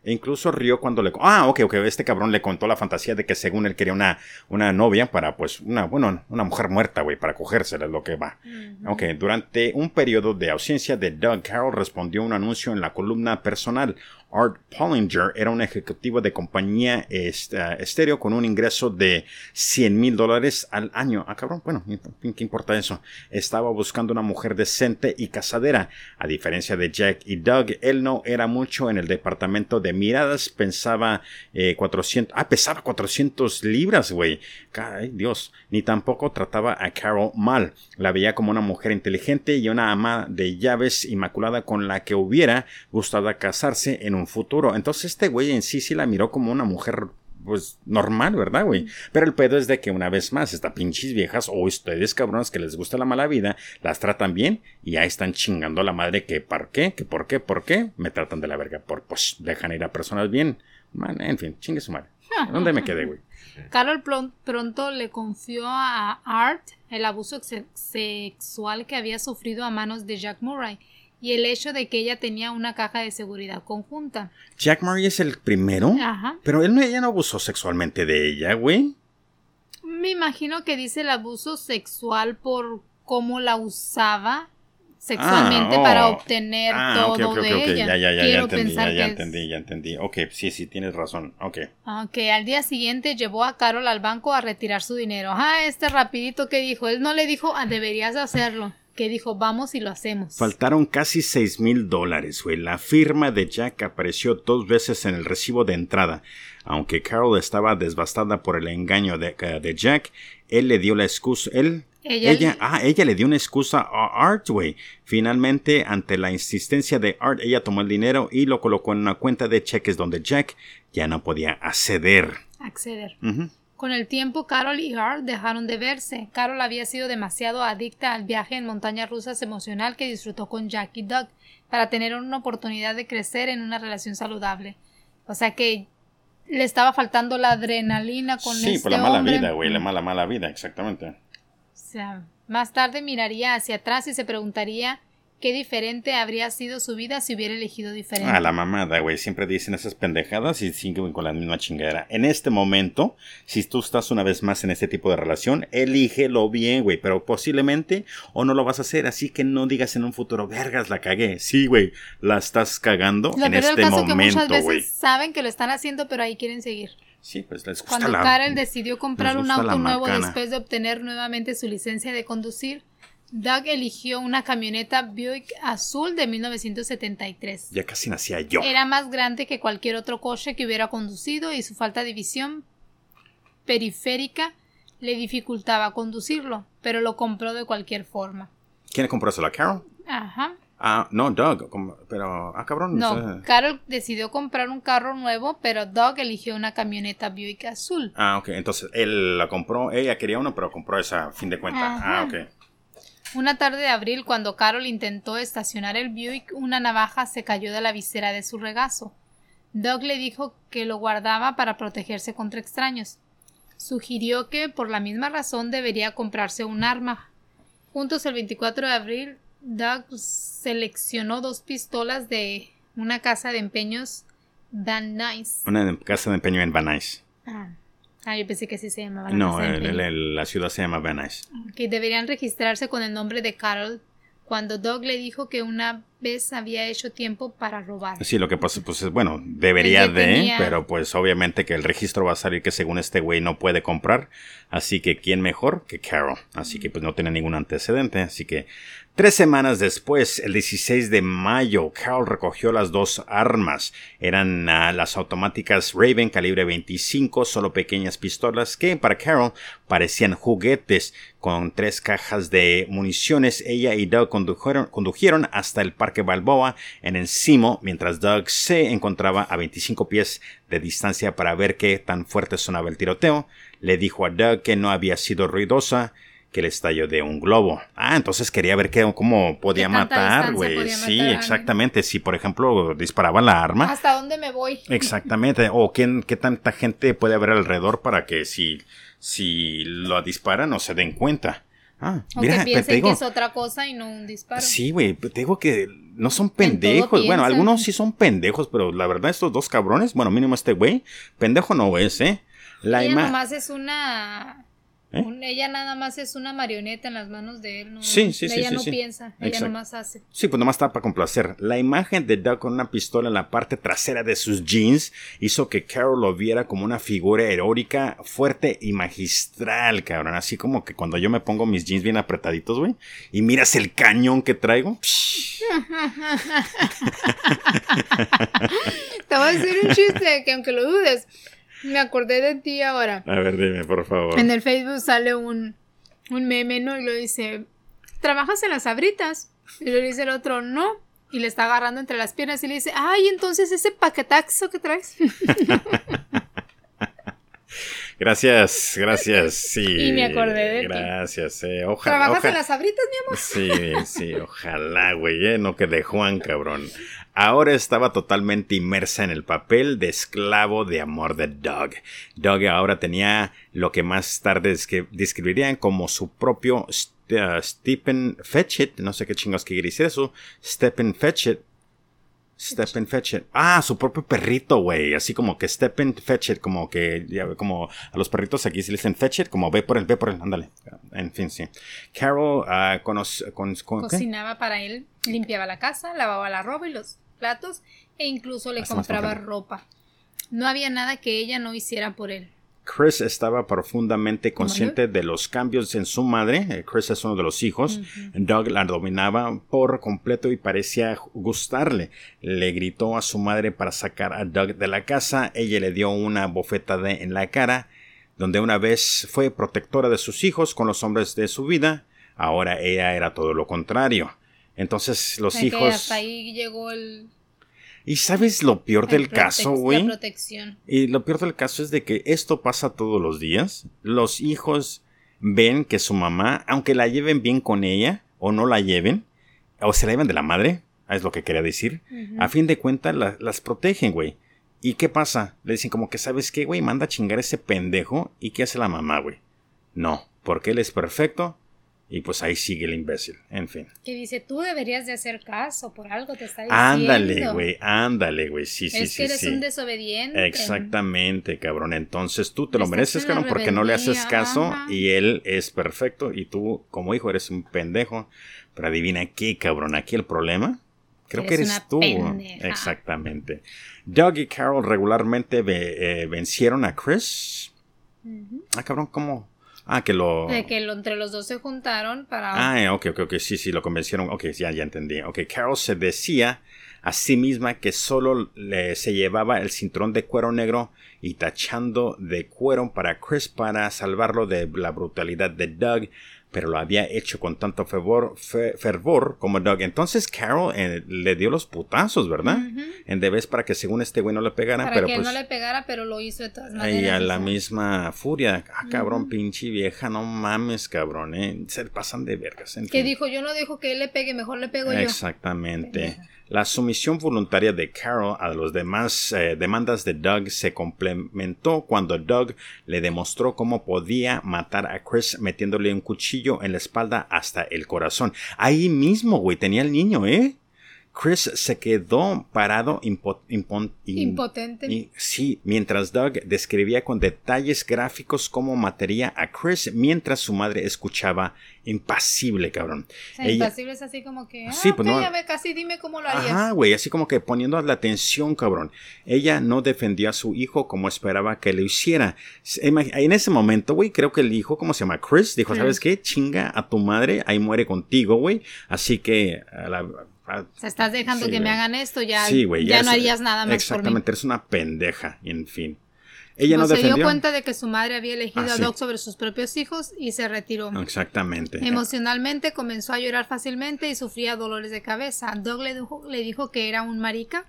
E incluso rió cuando le... Ah, ok, ok, este cabrón le contó la fantasía de que según él quería una, una novia para, pues, una, bueno, una mujer muerta, güey, para cogérsela, es lo que va. Ok, durante un periodo de ausencia de Doug, Carroll respondió un anuncio en la columna personal Art Pollinger era un ejecutivo de compañía estéreo con un ingreso de 100 mil dólares al año. Ah, cabrón, bueno, ¿qué importa eso? Estaba buscando una mujer decente y casadera. A diferencia de Jack y Doug, él no era mucho en el departamento de miradas. Pensaba 400, eh, ah, pesaba 400 libras, güey. Ay, Dios. Ni tampoco trataba a Carol mal. La veía como una mujer inteligente y una ama de llaves inmaculada con la que hubiera gustado casarse en un futuro. Entonces este güey en sí sí la miró como una mujer pues normal, ¿verdad, güey? Pero el pedo es de que una vez más, estas pinches viejas o ustedes cabrones que les gusta la mala vida, las tratan bien y ahí están chingando a la madre que por qué, que por qué, por qué, me tratan de la verga, por pues dejan ir a personas bien. En fin, chingue su madre. ¿Dónde me quedé, güey? Carol pronto le confió a Art el abuso sexual que había sufrido a manos de Jack Murray y el hecho de que ella tenía una caja de seguridad conjunta. Jack Murray es el primero. Ajá. Pero él no, ella no abusó sexualmente de ella, güey. Me imagino que dice el abuso sexual por cómo la usaba sexualmente ah, para oh. obtener ah, todo de ella. Ya, ya, ya, ya entendí, ya, ya entendí, ya entendí. Ok, sí, sí, tienes razón. Ok. Ok, al día siguiente llevó a Carol al banco a retirar su dinero. Ah, este rapidito que dijo. Él no le dijo, ah, deberías hacerlo que dijo vamos y lo hacemos. Faltaron casi seis mil dólares, güey. La firma de Jack apareció dos veces en el recibo de entrada. Aunque Carol estaba devastada por el engaño de, eh, de Jack, él le dio la excusa, él ella, ah, ella le dio una excusa a Art, güey. Finalmente, ante la insistencia de Art, ella tomó el dinero y lo colocó en una cuenta de cheques donde Jack ya no podía acceder. Acceder. Con el tiempo, Carol y Art dejaron de verse. Carol había sido demasiado adicta al viaje en montañas rusas emocional que disfrutó con Jack y Doug para tener una oportunidad de crecer en una relación saludable. O sea que le estaba faltando la adrenalina con sí, este por la mala vida, güey, la mala, mala vida, exactamente. O sea, más tarde miraría hacia atrás y se preguntaría qué diferente habría sido su vida si hubiera elegido diferente. A la mamada, güey. Siempre dicen esas pendejadas y siguen con la misma chingadera. En este momento, si tú estás una vez más en este tipo de relación, elígelo bien, güey. Pero posiblemente o no lo vas a hacer. Así que no digas en un futuro, vergas, la cagué. Sí, güey, la estás cagando en este caso momento, que muchas veces saben que lo están haciendo, pero ahí quieren seguir. Sí, pues les gusta Cuando Karen decidió comprar un auto nuevo después de obtener nuevamente su licencia de conducir, Doug eligió una camioneta Buick azul de 1973. Ya casi nacía yo. Era más grande que cualquier otro coche que hubiera conducido y su falta de visión periférica le dificultaba conducirlo, pero lo compró de cualquier forma. ¿Quién compró eso? ¿La Carol? Ajá. Ah, no, Doug, pero, ah, cabrón. No, Carol decidió comprar un carro nuevo, pero Doug eligió una camioneta Buick azul. Ah, ok, entonces él la compró, ella quería uno, pero compró esa a fin de cuentas. Ah, ok. Una tarde de abril, cuando Carol intentó estacionar el Buick, una navaja se cayó de la visera de su regazo. Doug le dijo que lo guardaba para protegerse contra extraños. Sugirió que, por la misma razón, debería comprarse un arma. Juntos el 24 de abril, Doug seleccionó dos pistolas de una casa de empeños Van Nuys. Una casa de empeño en Van Nuys. Ah. Ah, yo pensé que sí se llamaba. No, la ciudad se llama Que deberían registrarse con el nombre de Carol. Cuando Doug le dijo que una vez había hecho tiempo para robar. Sí, lo que pasa, pues es bueno, debería de, pero pues obviamente que el registro va a salir que según este güey no puede comprar, así que quién mejor que Carol, así que pues no tiene ningún antecedente, así que Tres semanas después, el 16 de mayo, Carol recogió las dos armas. Eran ah, las automáticas Raven calibre 25, solo pequeñas pistolas que para Carol parecían juguetes. Con tres cajas de municiones, ella y Doug condujeron, condujeron hasta el Parque Balboa en Encimo, mientras Doug se encontraba a 25 pies de distancia para ver qué tan fuerte sonaba el tiroteo. Le dijo a Doug que no había sido ruidosa que el estallo de un globo. Ah, entonces quería ver qué, cómo podía matar, güey. Sí, exactamente. Si, por ejemplo, disparaba la arma. ¿Hasta dónde me voy? Exactamente. O quién, qué tanta gente puede haber alrededor para que si, si lo disparan no se den cuenta. Ah, o mira, que piensen que es otra cosa y no un disparo. Sí, güey, te digo que no son pendejos. Bueno, algunos sí son pendejos, pero la verdad estos dos cabrones, bueno, mínimo este güey, pendejo no es, ¿eh? La Ella nomás es una ¿Eh? ella nada más es una marioneta en las manos de él. No, sí, sí, sí. Ella no piensa, ella nomás hace. Sí, pues nomás está para complacer. La imagen de Doug con una pistola en la parte trasera de sus jeans hizo que Carol lo viera como una figura heroica, fuerte y magistral, cabrón. Así como que cuando yo me pongo mis jeans bien apretaditos, güey, y miras el cañón que traigo. Te voy a decir un chiste que aunque lo dudes, me acordé de ti ahora. A ver, dime, por favor. En el Facebook sale un, un meme, ¿no? Y lo dice, ¿trabajas en las abritas? Y le dice el otro, no. Y le está agarrando entre las piernas y le dice, ay, entonces ese paquetaxo que traes. Gracias, gracias, sí. Y me acordé de Gracias, eh. Ojalá. ¿Trabajas en las abritas, mi amor? Sí, sí, ojalá, güey, eh. No que de Juan, cabrón. Ahora estaba totalmente inmersa en el papel de esclavo de amor de Doug. Doug ahora tenía lo que más tarde describirían como su propio uh, Stephen Fetchit, no sé qué chingos quiere decir eso, Stephen Fetchit, Stephen Fetchit. Ah, su propio perrito, güey. Así como que Stephen Fetchit, como que, como a los perritos aquí se le dicen Fetchit, como ve por él, ve por él, ándale. En fin, sí. Carol uh, cocinaba para él, limpiaba la casa, lavaba la ropa y los platos e incluso le compraba ropa. No había nada que ella no hiciera por él. Chris estaba profundamente consciente de los cambios en su madre. Eh, Chris es uno de los hijos. Doug la dominaba por completo y parecía gustarle. Le gritó a su madre para sacar a Doug de la casa. Ella le dio una bofetada en la cara, donde una vez fue protectora de sus hijos con los hombres de su vida. Ahora ella era todo lo contrario. Entonces los hijos... Hasta ahí llegó el... Y sabes lo peor del caso, güey. Y lo peor del caso es de que esto pasa todos los días. Los hijos ven que su mamá, aunque la lleven bien con ella, o no la lleven, o se la lleven de la madre, es lo que quería decir, a fin de cuentas las protegen, güey. ¿Y qué pasa? Le dicen como que, ¿sabes qué, güey? Manda a chingar ese pendejo. ¿Y qué hace la mamá, güey? No, porque él es perfecto y pues ahí sigue el imbécil, en fin. Que dice, tú deberías de hacer caso, por algo te está diciendo. Ándale, güey, ándale, güey, sí, sí, sí. Es que eres un desobediente. Exactamente, cabrón. Entonces tú te lo mereces, cabrón, porque no le haces caso y él es perfecto y tú como hijo eres un pendejo. Pero adivina qué, cabrón, aquí el problema. Creo que eres tú. Exactamente. Doug y Carol regularmente eh, vencieron a Chris. Ah, cabrón, ¿cómo? Ah, que lo... De que entre los dos se juntaron para... Ah, ok, ok, ok, sí, sí, lo convencieron. Ok, ya, ya entendí. Ok, Carol se decía a sí misma que solo le, se llevaba el cinturón de cuero negro y tachando de cuero para Chris para salvarlo de la brutalidad de Doug pero lo había hecho con tanto fervor, fervor como Doug. Entonces Carol eh, le dio los putazos, ¿verdad? En vez para que según este güey no le pegara. Para pero que pues, no le pegara, pero lo hizo de todas maneras. Y a la misma furia. Ah, cabrón, pinche vieja, no mames, cabrón, ¿eh? Se pasan de vergas. que dijo, yo no dejo que él le pegue, mejor le pego yo. Exactamente. La sumisión voluntaria de Carol a los demás eh, demandas de Doug se complementó cuando Doug le demostró cómo podía matar a Chris metiéndole un cuchillo en la espalda hasta el corazón. Ahí mismo, güey, tenía el niño, ¿eh? Chris se quedó parado impotente. sí, mientras Doug describía con detalles gráficos cómo mataría a Chris mientras su madre escuchaba impasible, cabrón. impasible es así como que, ah, sí, pues no, casi dime cómo lo harías. Ajá, güey, así como que poniendo la atención, cabrón. Ella no defendió a su hijo como esperaba que lo hiciera. En ese momento, güey, creo que el hijo, ¿cómo se llama? Chris, dijo, ¿sabes qué? Chinga a tu madre, ahí muere contigo, güey. Así que a la, o sea, estás dejando que me hagan esto, ya, ya, no harías nada más Exactamente, por eres una pendeja, en fin. Ella no, se dio cuenta de que su madre había elegido ah, a Doc sobre sus propios hijos y se retiró. Exactamente. Emocionalmente comenzó a llorar fácilmente y sufría dolores de cabeza. Doc le dijo, le dijo que era un marica.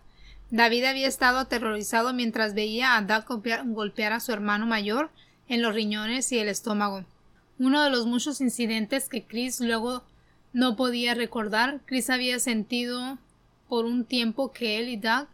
David había estado aterrorizado mientras veía a Doug golpear a su hermano mayor en los riñones y el estómago. Uno de los muchos incidentes que Chris luego no podía recordar. Chris había sentido por un tiempo que él y Doug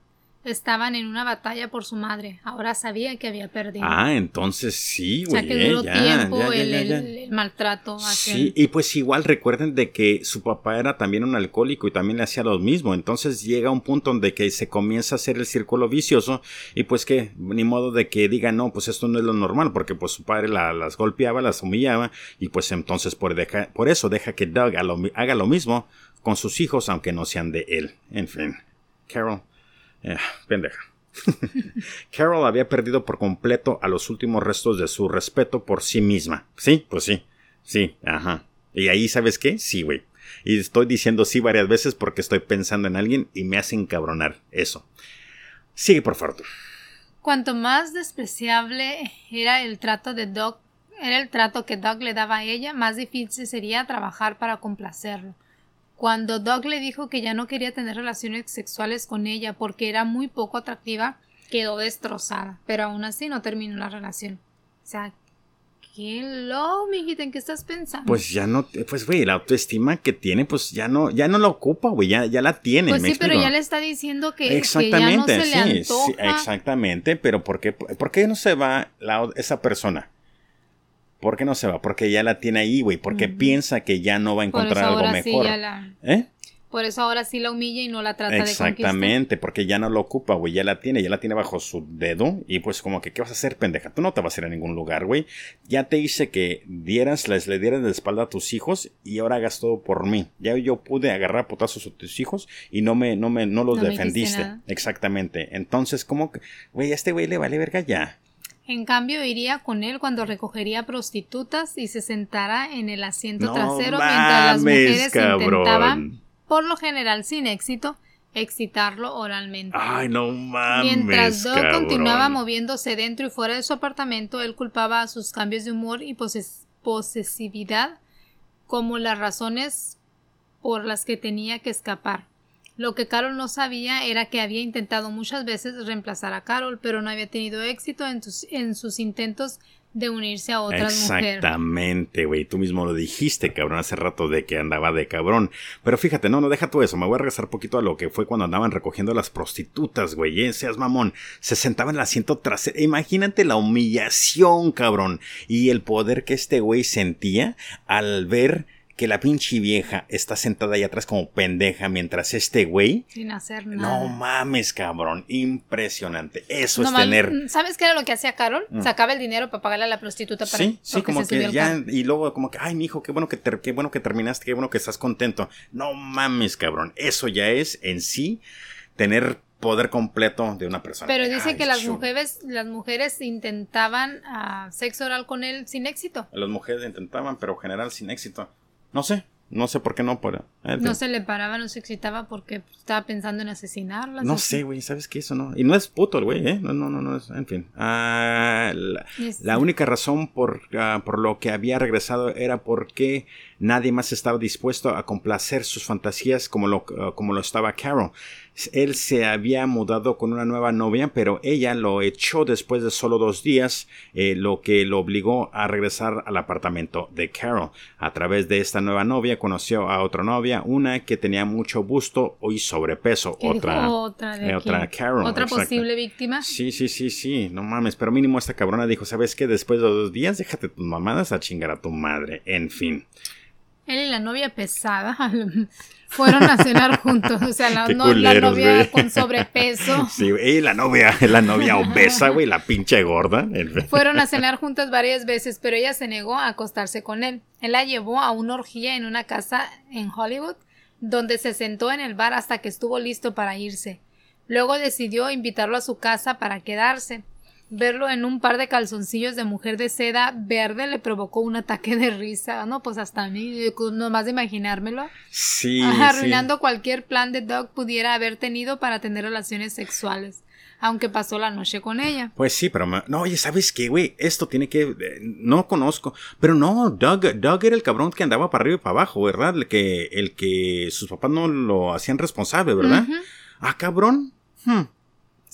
estaban en una batalla por su madre. Ahora sabía que había perdido. Ah, entonces sí, güey. O sea, que duró tiempo el, maltrato. Sí, y pues igual recuerden de que su papá era también un alcohólico y también le hacía lo mismo. Entonces llega un punto donde que se comienza a hacer el círculo vicioso y pues que ni modo de que diga no, pues esto no es lo normal porque pues su padre las golpeaba, las humillaba y pues entonces por, deja, por eso deja que Doug haga lo mismo con sus hijos aunque no sean de él. En fin. Carol, eh, pendeja. Carol había perdido por completo a los últimos restos de su respeto por sí misma. Sí, pues sí. Sí, ajá. Y ahí, ¿sabes qué? Sí, güey. Y estoy diciendo sí varias veces porque estoy pensando en alguien y me hace encabronar eso. Sigue, por favor. Cuanto más despreciable era el trato de Doc, era el trato que Doc le daba a ella, más difícil sería trabajar para complacerlo. Cuando Doug le dijo que ya no quería tener relaciones sexuales con ella porque era muy poco atractiva, quedó destrozada, pero aún así no terminó la relación. O sea, qué lo, mijita, ¿en qué estás pensando? Pues ya no, pues güey, la autoestima que tiene, pues ya no, ya no la ocupa, güey, ya, ya la tiene. Pues sí, pero ya le está diciendo que, exactamente, ya no se le antoja. Sí, exactamente, pero ¿por qué, por qué no se va la, esa persona? ¿Por qué no se va? Porque ya la tiene ahí, güey. Porque piensa que ya no va a encontrar algo mejor. ¿Eh? Por eso ahora sí la humilla y no la trata de Exactamente, porque ya no lo ocupa, güey. Ya la tiene, ya la tiene bajo su dedo. Y pues como que, ¿qué vas a hacer, pendeja? Tú no te vas a ir a ningún lugar, güey. Ya te hice que dieras, les le dieras de espalda a tus hijos y ahora hagas todo por mí. Ya yo pude agarrar potazos a tus hijos y no me, no me, no los defendiste. Exactamente. Entonces, como que, güey, a este güey le vale verga ya. En cambio, iría con él cuando recogería prostitutas y se sentara en el asiento trasero mientras las mujeres intentaban, por lo general sin éxito, excitarlo oralmente. Ay, no mames. Mientras Doug continuaba moviéndose dentro y fuera de su apartamento, él culpaba a sus cambios de humor y posesividad como las razones por las que tenía que escapar. Lo que Carol no sabía era que había intentado muchas veces reemplazar a Carol, pero no había tenido éxito en, sus intentos de unirse a otras mujeres. Exactamente, güey. Tú mismo lo dijiste, cabrón, hace rato de que andaba de cabrón. Pero fíjate, no, no deja todo eso. Me voy a regresar poquito a lo que fue cuando andaban recogiendo las prostitutas, güey. ¿eh? Seas mamón. Se sentaba en el asiento trasero. Imagínate la humillación, cabrón. Y el poder que este güey sentía al ver que la pinche vieja está sentada ahí atrás como pendeja mientras este güey. Sin hacer nada. No mames, cabrón. Impresionante. Eso es tener. ¿Sabes qué era lo que hacía Carol? Mm. Sacaba el dinero para pagarle a la prostituta para Sí, sí, como que ya. Y luego, como que, ay, mijo, qué bueno que, qué bueno que terminaste, qué bueno que estás contento. No mames, cabrón. Eso ya es en sí tener poder completo de una persona. Pero dice que las mujeres, las mujeres intentaban uh, sexo oral con él sin éxito. Las mujeres intentaban, pero general sin éxito. No sé, no sé por qué no. Por, eh, no se le paraba, no se excitaba porque estaba pensando en asesinarla. No sé, güey, ¿sabes qué? Eso no. Y no es puto el güey, ¿eh? No, no, no, no es. En fin. Ah, la, única razón por, ah, por lo que había regresado era porque nadie más estaba dispuesto a complacer sus fantasías como lo, ah, como lo estaba Carol. Él se había mudado con una nueva novia, pero ella lo echó después de solo dos días, eh, lo que lo obligó a regresar al apartamento de Carol. A través de esta nueva novia conoció a otra novia, una que tenía mucho busto y sobrepeso. Otra, otra, de eh, otra Carol. Otra posible víctima. Sí, sí, sí, sí. No mames, pero mínimo esta cabrona dijo, ¿sabes qué? Después de dos días déjate tus mamadas a chingar a tu madre. En fin. Él y la novia pesada fueron a cenar juntos. O sea, la, novia güey. con sobrepeso. Sí, y la novia, la novia obesa, güey, la pinche gorda. Fueron a cenar juntas varias veces, pero ella se negó a acostarse con él. Él la llevó a una orgía en una casa en Hollywood, donde se sentó en el bar hasta que estuvo listo para irse. Luego decidió invitarlo a su casa para quedarse. Verlo en un par de calzoncillos de mujer de seda verde le provocó un ataque de risa. No, pues hasta a mí, nomás de imaginármelo. Sí, arruinando cualquier plan de Doug pudiera haber tenido para tener relaciones sexuales, aunque pasó la noche con ella. Pues sí, pero no, oye, ¿sabes qué, güey? Esto tiene que eh, no conozco, pero no, Doug, Doug era el cabrón que andaba para arriba y para abajo, ¿verdad? El que el que sus papás no lo hacían responsable, ¿verdad? Ah, cabrón. Hmm.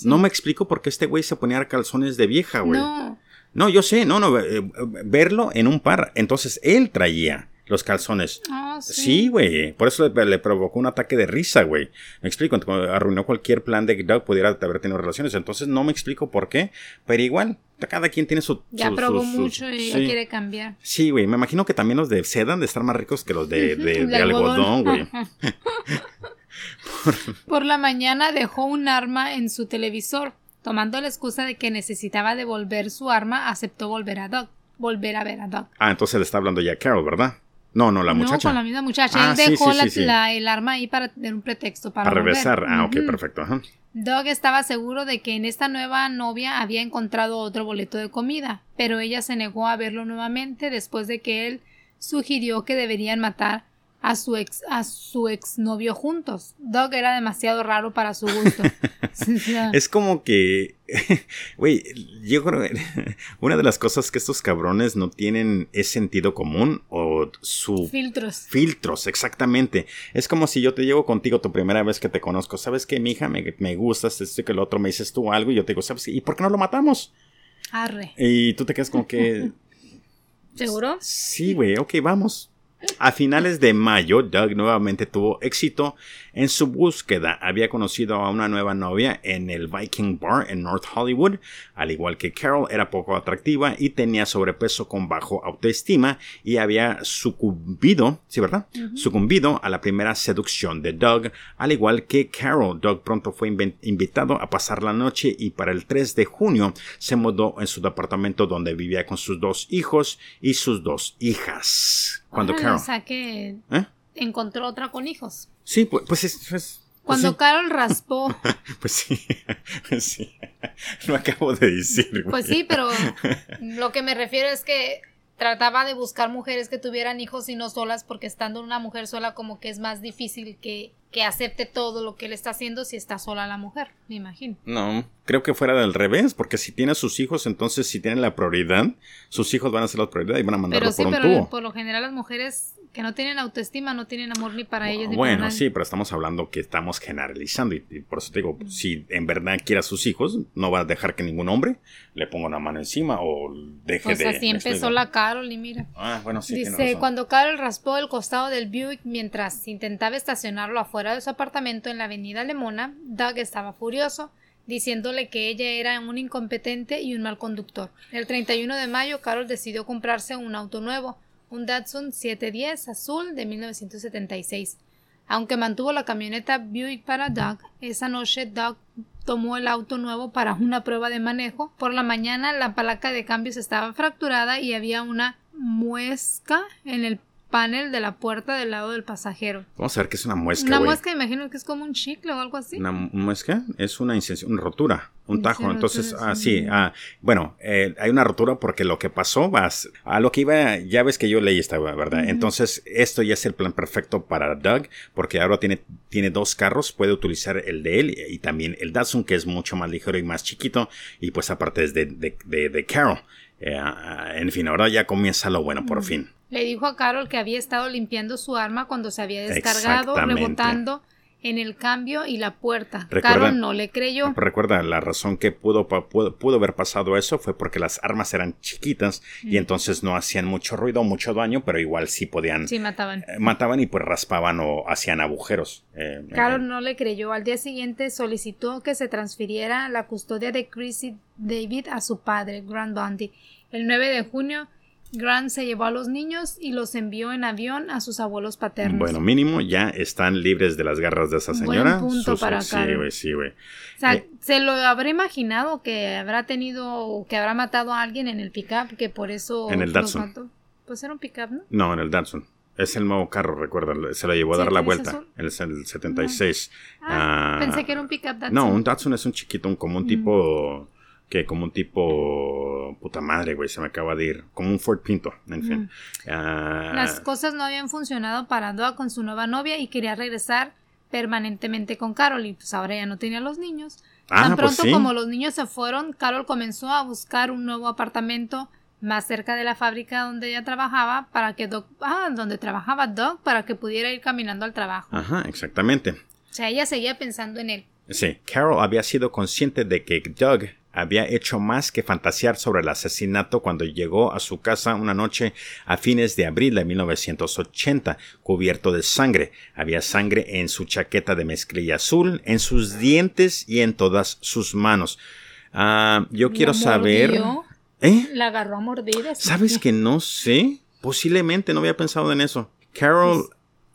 No me explico por qué este güey se ponía calzones de vieja, güey. No. No. yo sé, no, no, eh, eh, verlo en un par. Entonces él traía los calzones. Ah, sí. Sí, güey. Por eso le, le provocó un ataque de risa, güey. Me explico. Arruinó cualquier plan de que Doug pudiera haber tenido relaciones. Entonces no me explico por qué. Pero igual, cada quien tiene su. Ya su- probó mucho y ya quiere cambiar. Sí, güey. Me imagino que también los de seda han de estar más ricos que los de, de- de algodón, güey. Por la mañana dejó un arma en su televisor. Tomando la excusa de que necesitaba devolver su arma, aceptó volver a Doug. Volver a ver a Doug. Ah, entonces le está hablando ya Carol, ¿verdad? No, no, la no, muchacha. con la misma muchacha. Ah, Él sí, dejó sí, la- sí, sí. la- el arma ahí para tener un pretexto para, Para regresar. Ah, ok, Ujú. perfecto. Ajá. Doug estaba seguro de que en esta nueva novia había encontrado otro boleto de comida, pero ella se negó a verlo nuevamente después de que él sugirió que deberían matar a su ex a su exnovio juntos. Doug era demasiado raro para su gusto. Es como que, güey, yo creo que una de las cosas que estos cabrones no tienen es sentido común o su filtros. filtros, exactamente. Es como si yo te llevo contigo tu primera vez que te conozco. ¿Sabes qué, mija? Me, me gustas, esto que el otro me dices tú algo y yo te digo, ¿sabes qué? ¿Y por qué no lo matamos? Arre. Y tú te quedas como que, ¿Seguro? sí, güey, ok, vamos. A finales de mayo, Doug nuevamente tuvo éxito en su búsqueda. Había conocido a una nueva novia en el Viking Bar en North Hollywood. Al igual que Carol, era poco atractiva y tenía sobrepeso con bajo autoestima y había sucumbido, ¿sí, verdad? Sucumbido a la primera seducción de Doug. Al igual que Carol, Doug pronto fue invitado a pasar la noche y para el 3 de junio se mudó en su departamento donde vivía con sus dos hijos y sus dos hijas. Cuando Órale, Carol. O sea que ¿Eh? encontró otra con hijos. Sí, pues, pues, es- pues, pues Cuando sí, Carol raspó, pues sí, sí, lo acabo de decir. güey. pues sí, pero lo que me refiero es que trataba de buscar mujeres que tuvieran hijos y no solas, porque estando una mujer sola como que es más difícil que, que acepte todo lo que él está haciendo si está sola la mujer, me imagino. No, creo que fuera del revés, porque si tiene a sus hijos, entonces si tienen la prioridad, sus hijos van a ser la prioridad y van a mandarlo Pero sí, por un pero tubo. por lo general las mujeres que no tienen autoestima no tienen amor ni para ellos ni para Bueno, sí, pero estamos hablando que estamos generalizando y, y por eso te digo, si en verdad quiere a sus hijos, no va a dejar que ningún hombre le ponga una mano encima o deje Pues de... así ¿me empezó la Carol y mira. Ah, bueno, sí, Dice, cuando Carol raspó el costado del Buick mientras intentaba estacionarlo afuera de su apartamento en la avenida Lemona, Doug estaba furioso, diciéndole que ella era un incompetente y un mal conductor. El 31 de mayo, Carol decidió comprarse un auto nuevo, un Datsun 710 azul de 1976. Aunque mantuvo la camioneta Buick para Doug, esa noche Doug tomó el auto nuevo para una prueba de manejo. Por la mañana la palanca de cambios estaba fracturada y había una muesca en el panel de la puerta del lado del pasajero. Vamos a ver qué es una muesca, Una güey. muesca, imagino que es como un chicle o algo así. Una muesca es una incensión, una rotura, un tajo. rotura, Entonces, ah, sí. ah, bueno, eh, hay una rotura porque lo que pasó, vas, a lo que iba, ya ves que yo leí esta, ¿verdad? Entonces, esto ya es el plan perfecto para Doug, porque ahora tiene, tiene dos carros, puede utilizar el de él y también el Datsun, que es mucho más ligero y más chiquito, y pues aparte es de, de, de, de Carol. Eh, ah, en fin, ahora ya comienza lo bueno, por fin. Le dijo a Carol que había estado limpiando su arma cuando se había descargado, rebotando en el cambio y la puerta. Recuerda- Carol no le creyó. Recuerda, la razón que pudo, pudo, pudo haber pasado eso fue porque las armas eran chiquitas y entonces no hacían mucho ruido, mucho daño, pero igual sí podían, Sí, mataban. eh, mataban y pues raspaban o hacían agujeros. Eh, eh, Carol no le creyó. Al día siguiente solicitó que se transfiriera la custodia de Chrissy David a su padre, Grant Bundy. El 9 de junio Grant se llevó a los niños y los envió en avión a sus abuelos paternos. Bueno, mínimo ya están libres de las garras de esa señora. Buen punto para Sí, Carol. güey, sí, güey. O sea, Eh, se lo habrá imaginado que habrá tenido, que habrá matado a alguien en el pickup, que por eso En el Datsun. mató. Pues era un pickup, ¿no? No, en el Datsun. Es el nuevo carro, recuerda. Se lo llevó a Sí, dar la ¿es vuelta. El, el 76. Ah, Ah, pensé que era un pickup Datsun. No, un Datsun es un chiquito, un- como un tipo. Que como un tipo. Puta madre, güey, se me acaba de ir. Como un Ford Pinto, en fin. Ah, Las cosas no habían funcionado para Doug con su nueva novia y quería regresar permanentemente con Carol y pues ahora ya no tenía los niños. Ah, Tan pues pronto sí. como los niños se fueron, Carol comenzó a buscar un nuevo apartamento más cerca de la fábrica donde ella trabajaba para que Doug, ah, donde trabajaba Doug para que pudiera ir caminando al trabajo. Ajá, exactamente. O sea, ella seguía pensando en él. Sí, Carol había sido consciente de que Doug había hecho más que fantasear sobre el asesinato cuando llegó a su casa una noche a fines de abril de 1980, cubierto de sangre. Había sangre en su chaqueta de mezclilla azul, en sus dientes y en todas sus manos. Ah, yo quiero La saber... ¿Eh? La agarró a mordidas. ¿Sabes que no sé? Posiblemente no había pensado en eso. Carol...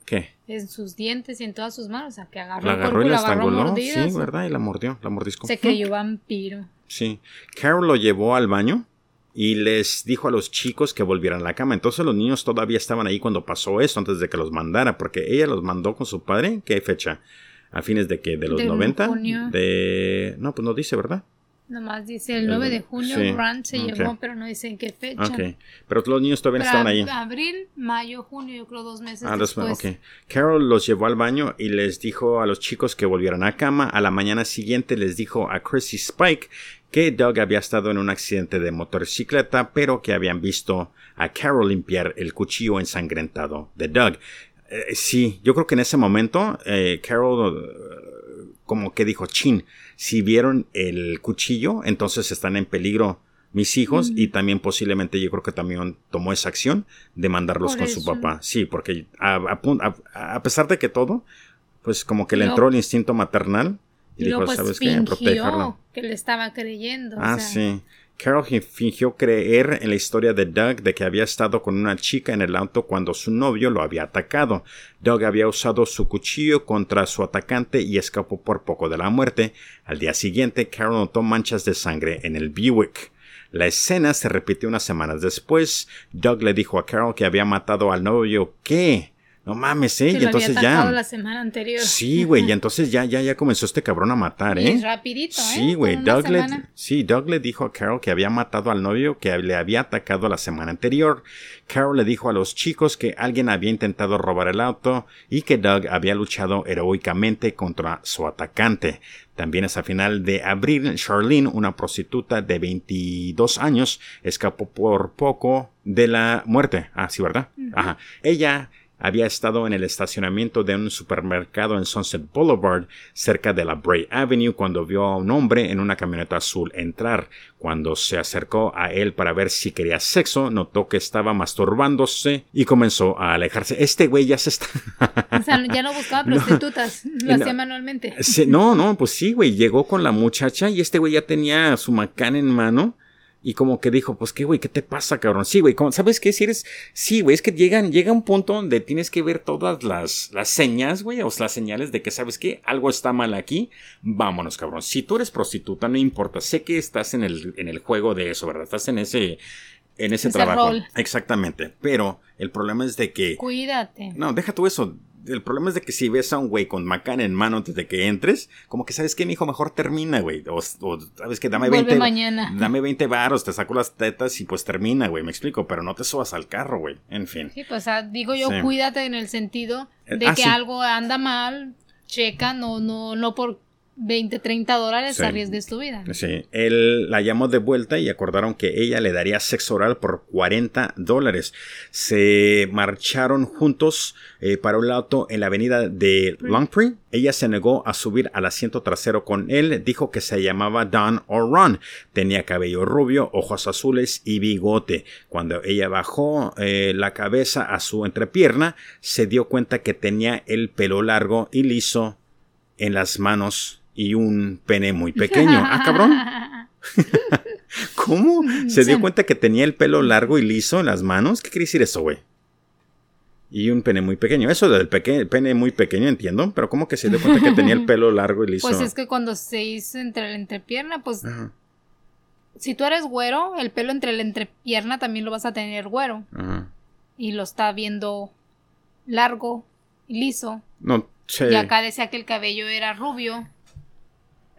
¿Qué? En sus dientes y en todas sus manos. O sea, que agarró La el agarró cuerpo y la lo agarró a estranguló. mordidas. Sí, ¿verdad? Y la mordió, la mordiscó. Se creyó vampiro. Sí. Carol lo llevó al baño y les dijo a los chicos que volvieran a la cama. Entonces los niños todavía estaban ahí cuando pasó eso, antes de que los mandara, porque ella los mandó con su padre. ¿Qué fecha? ¿A fines de qué? ¿De los De 90? junio. De... No, pues no dice, ¿verdad? Nomás dice el 9 de junio, Sí, Grant se llevó, pero no dice en qué fecha. Ok. Pero los niños todavía Pero estaban ahí. ab- Abril, mayo, junio, yo creo dos meses Ah, después, después. ok. Carol los llevó al baño y les dijo a los chicos que volvieran a cama. A la mañana siguiente les dijo a Chris y Spike que Doug había estado en un accidente de motocicleta, pero que habían visto a Carol limpiar el cuchillo ensangrentado de Doug. Eh, sí, yo creo que en ese momento eh, Carol eh, como que dijo, chin, si vieron el cuchillo, entonces están en peligro mis hijos y también posiblemente yo creo que también tomó esa acción de mandarlos Por con su papá. Sí, porque a, pesar de que todo, pues como que le entró el instinto maternal y, dijo, luego pues ¿sabes qué? Protegerlo. fingió que le estaba creyendo. o Ah, sea, sí. Carol fi- fingió creer en la historia de Doug de que había estado con una chica en el auto cuando su novio lo había atacado. Doug había usado su cuchillo contra su atacante y escapó por poco de la muerte. Al día siguiente, Carol notó manchas de sangre en el Buick. La escena se repitió unas semanas después. Doug le dijo a Carol que había matado al novio. ¿Qué? No mames, ¿eh? Y lo entonces había ya. la semana anterior. Sí, güey, y entonces ya, ya, ya comenzó este cabrón a matar, ¿eh? Y rapidito, ¿eh? Sí, güey. Doug le, sí, Doug le dijo a Carol que había matado al novio que le había atacado la semana anterior. Carol le dijo a los chicos que alguien había intentado robar el auto y que Doug había luchado heroicamente contra su atacante. También a final de abril, Charlene, una prostituta de 22 años, escapó por poco de la muerte. Ah, sí, ¿verdad? Ajá. Ella había estado en el estacionamiento de un supermercado en Sunset Boulevard, cerca de la Bray Avenue, cuando vio a un hombre en una camioneta azul entrar. Cuando se acercó a él para ver si quería sexo, notó que estaba masturbándose y comenzó a alejarse. Este güey ya se está... O sea, ya no buscaba prostitutas, lo No. hacía manualmente. No, no, pues sí, güey. Llegó con la muchacha y este güey ya tenía su macán en mano. Y como que dijo, pues qué, güey, ¿qué te pasa, cabrón? Sí, güey, como- ¿sabes qué? Si eres. Sí, güey, es que llegan, llega un punto donde tienes que ver todas las, las señas, güey, o las señales de que, ¿sabes qué? Algo está mal aquí. Vámonos, cabrón. Si tú eres prostituta, no importa. Sé que estás en el, en el juego de eso, ¿verdad? Estás en ese. En ese, Ese trabajo. rol. Exactamente. Pero el problema es de que. Cuídate. No, deja tú eso. El problema es de que si ves a un güey con macán en mano antes de que entres, como que sabes que mi hijo mejor termina, güey. O, o, sabes que dame Vuelve 20. mañana. Dame 20 varos, te saco las tetas y pues termina, güey. Me explico, pero no te subas al carro, güey. En fin. Sí, pues digo yo, Sí. cuídate en el sentido de Ah, que sí. algo anda mal, checa, no, no, no por 20, 30 dólares Sí. arriesgues tu vida. Sí, él la llamó de vuelta y acordaron que ella le daría sexo oral por 40 dólares. Se marcharon juntos eh, para un auto en la avenida de Longpree. Ella se negó a subir al asiento trasero con él. Dijo que se llamaba Don o Ron. Tenía cabello rubio, ojos azules y bigote. Cuando ella bajó eh, la cabeza a su entrepierna, se dio cuenta que tenía el pelo largo y liso en las manos y un pene muy pequeño. Ah, cabrón. ¿Cómo? ¿Se dio cuenta que tenía el pelo largo y liso en las manos? ¿Qué quiere decir eso, güey? Y un pene muy pequeño. Eso del pene muy pequeño entiendo, pero ¿cómo que se dio cuenta que tenía el pelo largo y liso? Pues es que cuando se hizo entre la entrepierna, pues... Si tú eres güero, el pelo entre la entrepierna también lo vas a tener güero. Ajá. Y lo está viendo largo y liso. No, sé. Y acá decía que el cabello era rubio.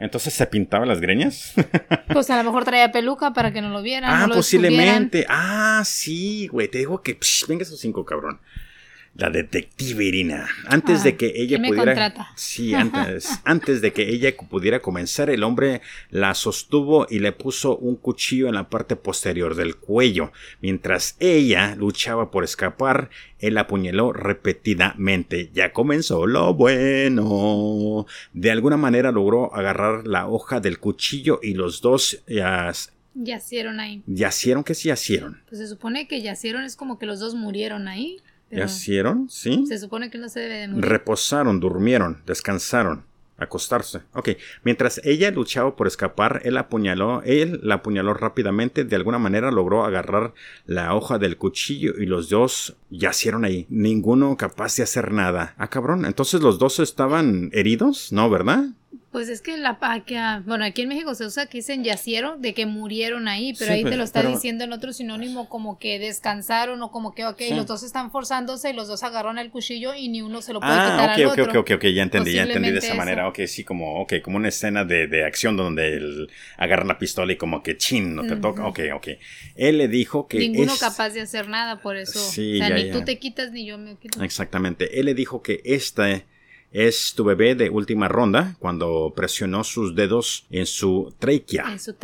Entonces se pintaba las greñas. pues a lo mejor traía peluca para que no lo vieran. Ah, posiblemente. Ah, sí, güey. Te digo que. venga esos cinco, cabrón la detective Irina. Antes de ah, que ella pudiera. Sí, antes, antes de que ella pudiera comenzar, el hombre la sostuvo y le puso un cuchillo en la parte posterior del cuello. Mientras ella luchaba por escapar, él apuñaló repetidamente. Ya comenzó lo bueno. De alguna manera logró agarrar la hoja del cuchillo y los dos ya Yacieron ahí. ¿Yacieron? ¿Qué sí yacieron? Pues se supone que yacieron es como que los dos murieron ahí. ¿Yacieron? Sí. Se supone que no se debe de morir. Reposaron, durmieron, descansaron, acostarse. Ok. Mientras ella luchaba por escapar, él apuñaló, él la apuñaló rápidamente, de alguna manera logró agarrar la hoja del cuchillo y los dos yacieron ahí. Ninguno capaz de hacer nada. Ah, cabrón. Entonces los dos estaban heridos, ¿no? ¿Verdad? Pues es que la ah, bueno, aquí en México se usa que dicen yacieron, de que murieron ahí, pero ahí te lo está diciendo en otro sinónimo como que descansaron o como que, ok, los dos están forzándose y los dos agarraron el cuchillo y ni uno se lo puede ah, quitar al otro. ok, ok, ok, ya entendí, ya entendí de esa manera, ok, sí, como, ok, como una escena de, de acción donde él agarra la pistola y como que chin, no te toca, ok, ok. Él le dijo que... Ninguno capaz de hacer nada por eso, o sea, ni tú te quitas ni yo me quito. Exactamente, él le dijo que esta es tu bebé de última ronda cuando presionó sus dedos en su tráquea. En su.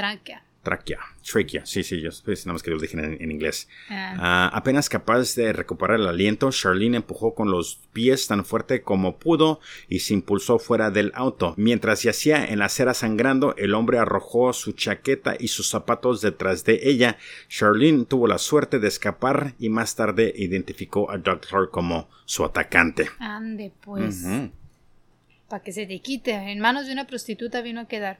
Tráquea. Trachea. Sí, sí, yo pues, nada más que lo dije en, inglés. Ah. Ah, apenas capaz de recuperar el aliento, Charlene empujó con los pies tan fuerte como pudo y se impulsó fuera del auto. Mientras yacía en la acera sangrando, el hombre arrojó su chaqueta y sus zapatos detrás de ella. Charlene tuvo la suerte de escapar y más tarde identificó a Doctor como su atacante. Ande, pues. Para que se te quite. En manos de una prostituta vino a quedar.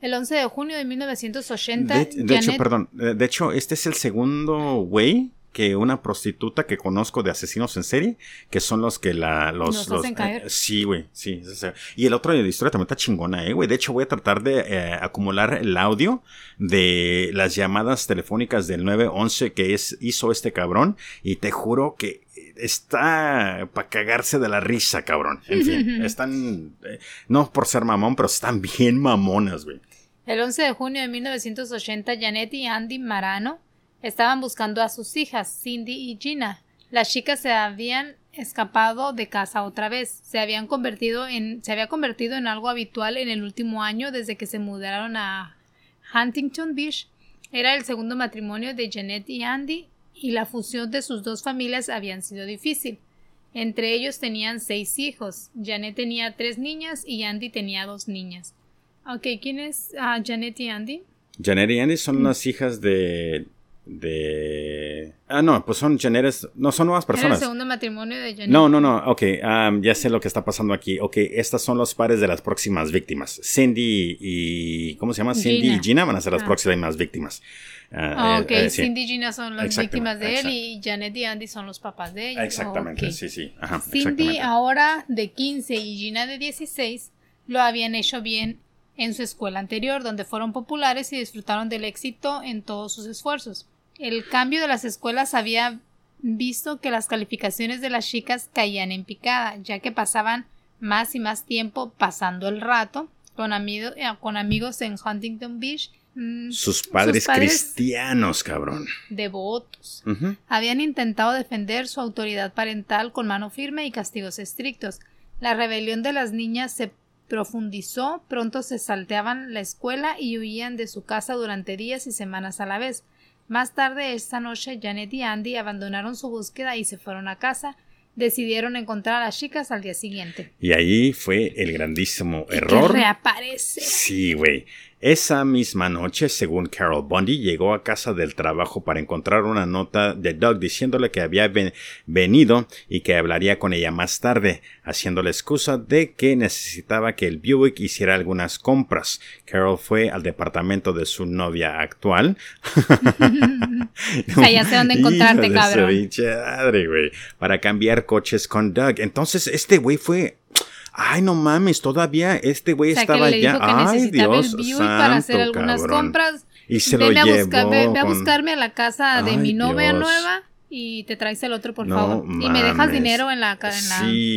El 11 de junio de 1980. De, hecho, perdón. De hecho, este es el segundo güey que una prostituta que conozco de asesinos en serie, que son los que la, los, los, eh, sí, güey, sí. y el otro de la historia también está chingona, eh, güey. De hecho, voy a tratar de eh, acumular el audio de las llamadas telefónicas del 911 que es, hizo este cabrón, y te juro que está para cagarse de la risa, cabrón. En fin, están, eh, no por ser mamón, pero están bien mamonas, güey. El 11 de junio de 1980, Janet y Andy Marano estaban buscando a sus hijas, Cindy y Gina. Las chicas se habían escapado de casa otra vez. Se habían convertido en, se había convertido en algo habitual en el último año desde que se mudaron a Huntington Beach. Era el segundo matrimonio de Janet y Andy y la fusión de sus dos familias habían sido difícil. Entre ellos tenían seis hijos. Janet tenía tres niñas y Andy tenía dos niñas. Ok, ¿quién es ah, Janet y Andy? Janet y Andy son las hijas de de... Ah, no, pues son Janet, no son nuevas personas. el segundo matrimonio de Janet. No, no, no, ok, ya sé lo que está pasando aquí. Ok, estas son los pares de las próximas víctimas. Cindy y... ¿Cómo se llama? Cindy y Gina van a ser las ah. próximas víctimas. Ah ok, eh, Cindy y Gina son las víctimas de él y Janet y Andy son los papás de ella. Exactamente, sí, sí. Cindy ahora de 15 y Gina de 16 lo habían hecho bien en su escuela anterior, donde fueron populares y disfrutaron del éxito en todos sus esfuerzos. El cambio de las escuelas había visto que las calificaciones de las chicas caían en picada, ya que pasaban más y más tiempo pasando el rato con, eh, con amigos en Huntington Beach Mm, sus padres, cristianos, cabrón. Devotos. Habían intentado defender su autoridad parental con mano firme y castigos estrictos. La rebelión de las niñas se profundizó, pronto se salteaban la escuela y huían de su casa durante días y semanas a la vez. Más tarde esta noche Janet y Andy abandonaron su búsqueda y se fueron a casa. Decidieron encontrar a las chicas al día siguiente. Y ahí fue el grandísimo error. reaparece. Sí, güey Esa misma noche, según Carol Bundy, llegó a casa del trabajo para encontrar una nota de Doug diciéndole que había venido y que hablaría con ella más tarde, haciéndole excusa de que necesitaba que el Buick hiciera algunas compras. Carol fue al departamento de su novia actual. o sea, ya sé dónde encontrarte, cabrón. para cambiar coches con Doug. Entonces, este güey fue Ay, no mames, todavía este güey estaba ya. Ay, Dios el para hacer algunas compras. Y se lo llevó. ve, a buscarme a la casa de mi novia nueva y te traes el otro, por favor. Y me dejas dinero en la, en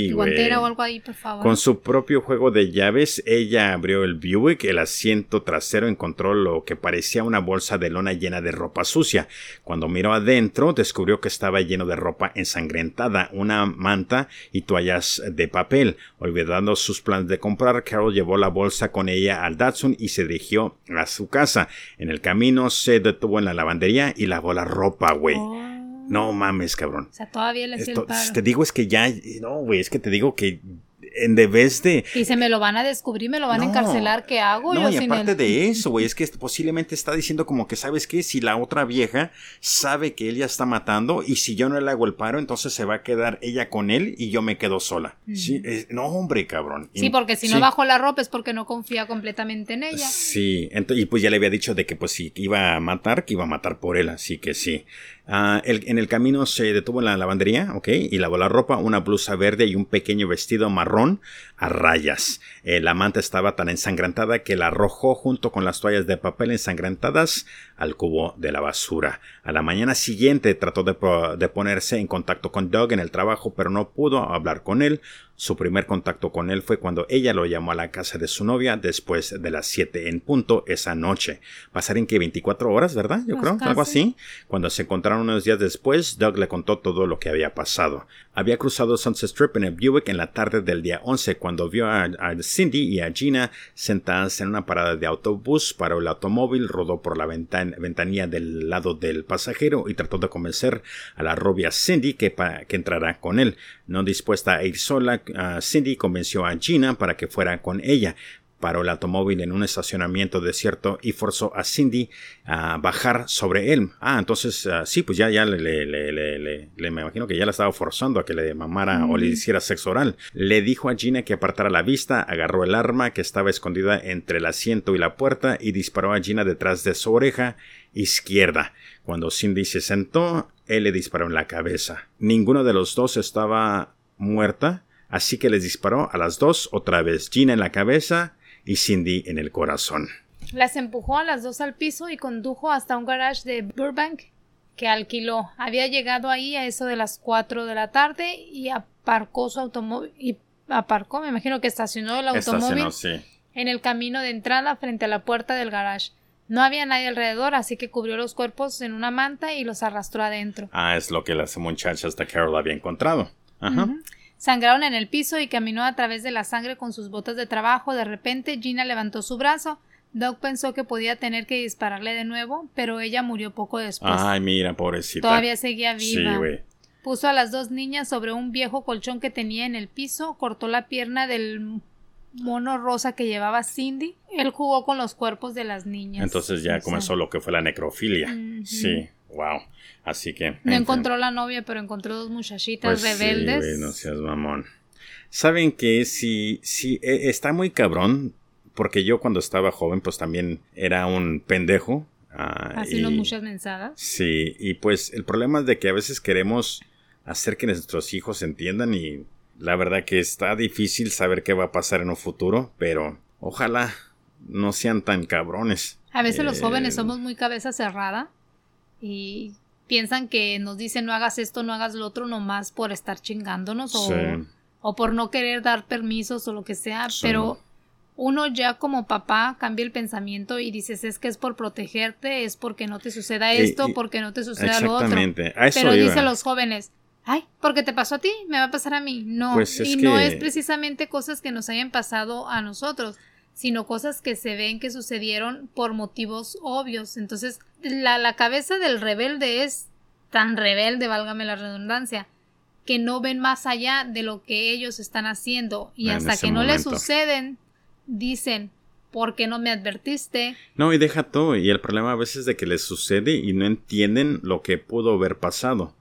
la guantera o algo ahí, por favor. Con su propio juego de llaves, ella abrió el Buick, el asiento trasero encontró lo que parecía una bolsa de lona llena de ropa sucia. Cuando miró adentro, descubrió que estaba lleno de ropa ensangrentada, una manta y toallas de papel. Olvidando sus planes de comprar, Carol llevó la bolsa con ella al Datsun y se dirigió a su casa. En el camino se detuvo en la lavandería y lavó la ropa, güey. Oh. No mames, cabrón. O sea, todavía le Esto, Te digo, es que ya. No, güey, es que te digo que en de vez de... Y se me lo van a descubrir, me lo van a encarcelar, ¿qué hago? No, y aparte de eso, güey, es que posiblemente está diciendo como que, ¿sabes qué? Si la otra vieja sabe que él ya está matando y si yo no le hago el paro, entonces se va a quedar ella con él y yo me quedo sola. Sí, no, hombre, cabrón. Sí, porque si no bajo la ropa es porque no confía completamente en ella. Sí, y pues ya le había dicho de que pues si iba a matar, que iba a matar por él, así que sí. Ah, en el camino se detuvo en la lavandería, ok, y lavó la ropa, una blusa verde y un pequeño vestido marrón down a rayas. Eh, la manta estaba tan ensangrentada que la arrojó junto con las toallas de papel ensangrentadas al cubo de la basura. A la mañana siguiente trató de, de ponerse en contacto con Doug en el trabajo, pero no pudo hablar con él. Su primer contacto con él fue cuando ella lo llamó a la casa de su novia después de las 7 en punto esa noche. Pasaron que 24 horas, ¿verdad? Yo pues creo, algo así. Cuando se encontraron unos días después, Doug le contó todo lo que había pasado. Había cruzado Sunset Strip en el Buick en la tarde del día 11 cuando vio a, Cindy y a Gina sentadas en una parada de autobús, paró el automóvil, rodó por la ventanilla del lado del pasajero y trató de convencer a la rubia Cindy que, que entrara con él. No dispuesta a ir sola, Cindy convenció a Gina para que fuera con ella. Paró el automóvil en un estacionamiento desierto y forzó a Cindy a bajar sobre él. Ah, entonces ah, sí, pues ya, ya le, le, le, le, me imagino que ya la estaba forzando a que le mamara o le hiciera sexo oral. Le dijo a Gina que apartara la vista, agarró el arma que estaba escondida entre el asiento y la puerta y disparó a Gina detrás de su oreja izquierda. Cuando Cindy se sentó, él le disparó en la cabeza. Ninguno de los dos estaba muerta, así que les disparó a las dos otra vez, Gina en la cabeza y Cindy en el corazón. Las empujó a las dos al piso y condujo hasta un garage de Burbank que alquiló. Había llegado ahí a eso de las 4 de la tarde y aparcó su automóvil y aparcó, me imagino que estacionó el automóvil en el camino de entrada frente a la puerta del garage. No había nadie alrededor, así que cubrió los cuerpos en una manta y los arrastró adentro. Ah, es lo que las muchachas de Carol había encontrado. Ajá. Sangraron en el piso y caminó a través de la sangre con sus botas de trabajo. De repente, Gina levantó su brazo. Doug pensó que podía tener que dispararle de nuevo, pero ella murió poco después. Ay, mira, pobrecita. Todavía seguía viva. Sí, Puso a las dos niñas sobre un viejo colchón que tenía en el piso, cortó la pierna del mono rosa que llevaba Cindy. Él jugó con los cuerpos de las niñas. Entonces ya comenzó lo que fue la necrofilia. Sí. Wow. Así que. No encontró la novia, pero encontró dos muchachitas pues rebeldes. Sí, no seas mamón. Saben que si, si está muy cabrón, porque yo cuando estaba joven, pues también era un pendejo. Uh, Haciendo muchas mensadas. Sí, y pues el problema es de que a veces queremos hacer que nuestros hijos entiendan y la verdad que está difícil saber qué va a pasar en un futuro, pero ojalá no sean tan cabrones. A veces los jóvenes eh, somos muy cabeza cerrada y piensan que nos dicen no hagas esto, no hagas lo otro, nomás por estar chingándonos o, o por no querer dar permisos o lo que sea, pero uno ya como papá cambia el pensamiento y dices es que es por protegerte, es porque no te suceda esto, porque no te suceda lo otro. Pero dicen los jóvenes, ay, porque te pasó a ti, me va a pasar a mí. No, pues y no es precisamente cosas que nos hayan pasado a nosotros sino cosas que se ven que sucedieron por motivos obvios. Entonces, la, la cabeza del rebelde es tan rebelde, válgame la redundancia, que no ven más allá de lo que ellos están haciendo y hasta que no les suceden, dicen, ¿por qué no me advertiste? No, y deja todo. Y el problema a veces es de que les sucede y no entienden lo que pudo haber pasado.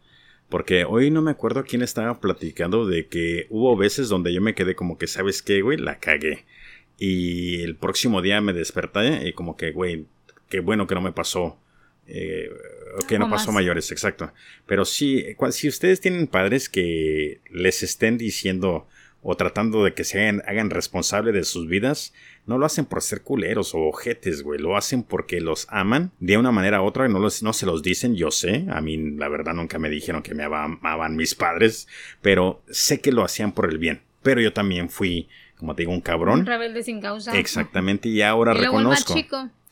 Porque hoy no me acuerdo quién estaba platicando de que hubo veces donde yo me quedé como que, ¿sabes qué, güey? La cagué. Y el próximo día me desperté y como que, güey, qué bueno que no me pasó. Eh, que no pasó mayores, exacto. Pero sí, si ustedes tienen padres que les estén diciendo o tratando de que se hagan, hagan responsable de sus vidas, no lo hacen por ser culeros o ojetes, güey. Lo hacen porque los aman de una manera u otra. No, los, no se los dicen, yo sé. A mí, la verdad, nunca me dijeron que me amaban mis padres. Pero sé que lo hacían por el bien. Pero yo también fui, como te digo, un cabrón. Un rebelde sin causa. Exactamente. Y ahora reconozco.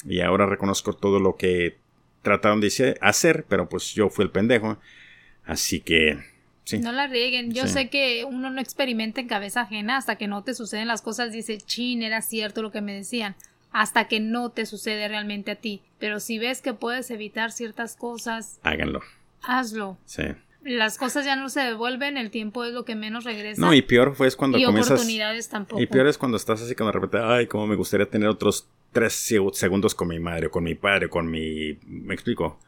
Y ahora reconozco todo lo que trataron de hacer. Pero pues yo fui el pendejo. Así que no la rieguen. Yo sé que uno no experimenta en cabeza ajena hasta que no te suceden las cosas. Dice, chin, era cierto lo que me decían. Hasta que no te sucede realmente a ti. Pero si ves que puedes evitar ciertas cosas, háganlo. Hazlo. Sí. Las cosas ya no se devuelven, el tiempo es lo que menos regresa. No, y peor fue es cuando y oportunidades tampoco. Y peor es cuando estás así como de repente, ay, cómo me gustaría tener otros tres segundos con mi madre, con mi padre, con mi... ¿Me explico?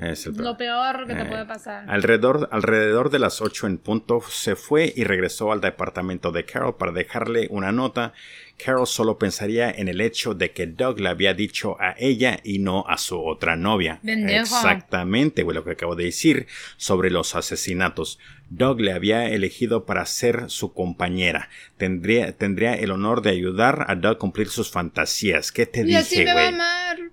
Es lo peor que te puede pasar. Alrededor, alrededor de las 8 en punto se fue y regresó al departamento de Carol para dejarle una nota Carol solo pensaría en el hecho de que Doug le había dicho a ella y no a su otra novia. Exactamente, lo que acabo de decir sobre los asesinatos. Doug le había elegido para ser su compañera. Tendría, tendría el honor de ayudar a Doug a cumplir sus fantasías. ¿Qué te dije, güey?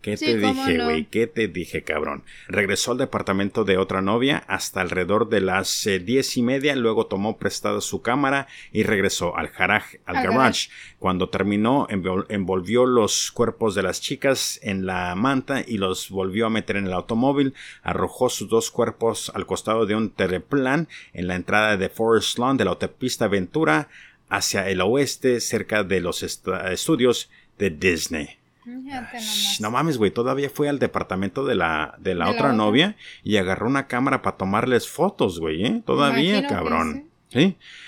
¿Qué te dije, güey? ¿Qué te dije, cabrón? Regresó al departamento de otra novia hasta alrededor de las eh, diez y media. Luego tomó prestada su cámara y regresó al, garage, al garage. Cuando terminó, envolvió los cuerpos de las chicas en la manta y los volvió a meter en el automóvil. Arrojó sus dos cuerpos al costado de un terreplan en la entrada de Forest Lawn de la autopista Ventura hacia el oeste, cerca de los estudios de Disney. no mames, güey, todavía fue al departamento de la, de la otra novia y agarró una cámara para tomarles fotos, güey, ¿eh? Todavía, cabrón.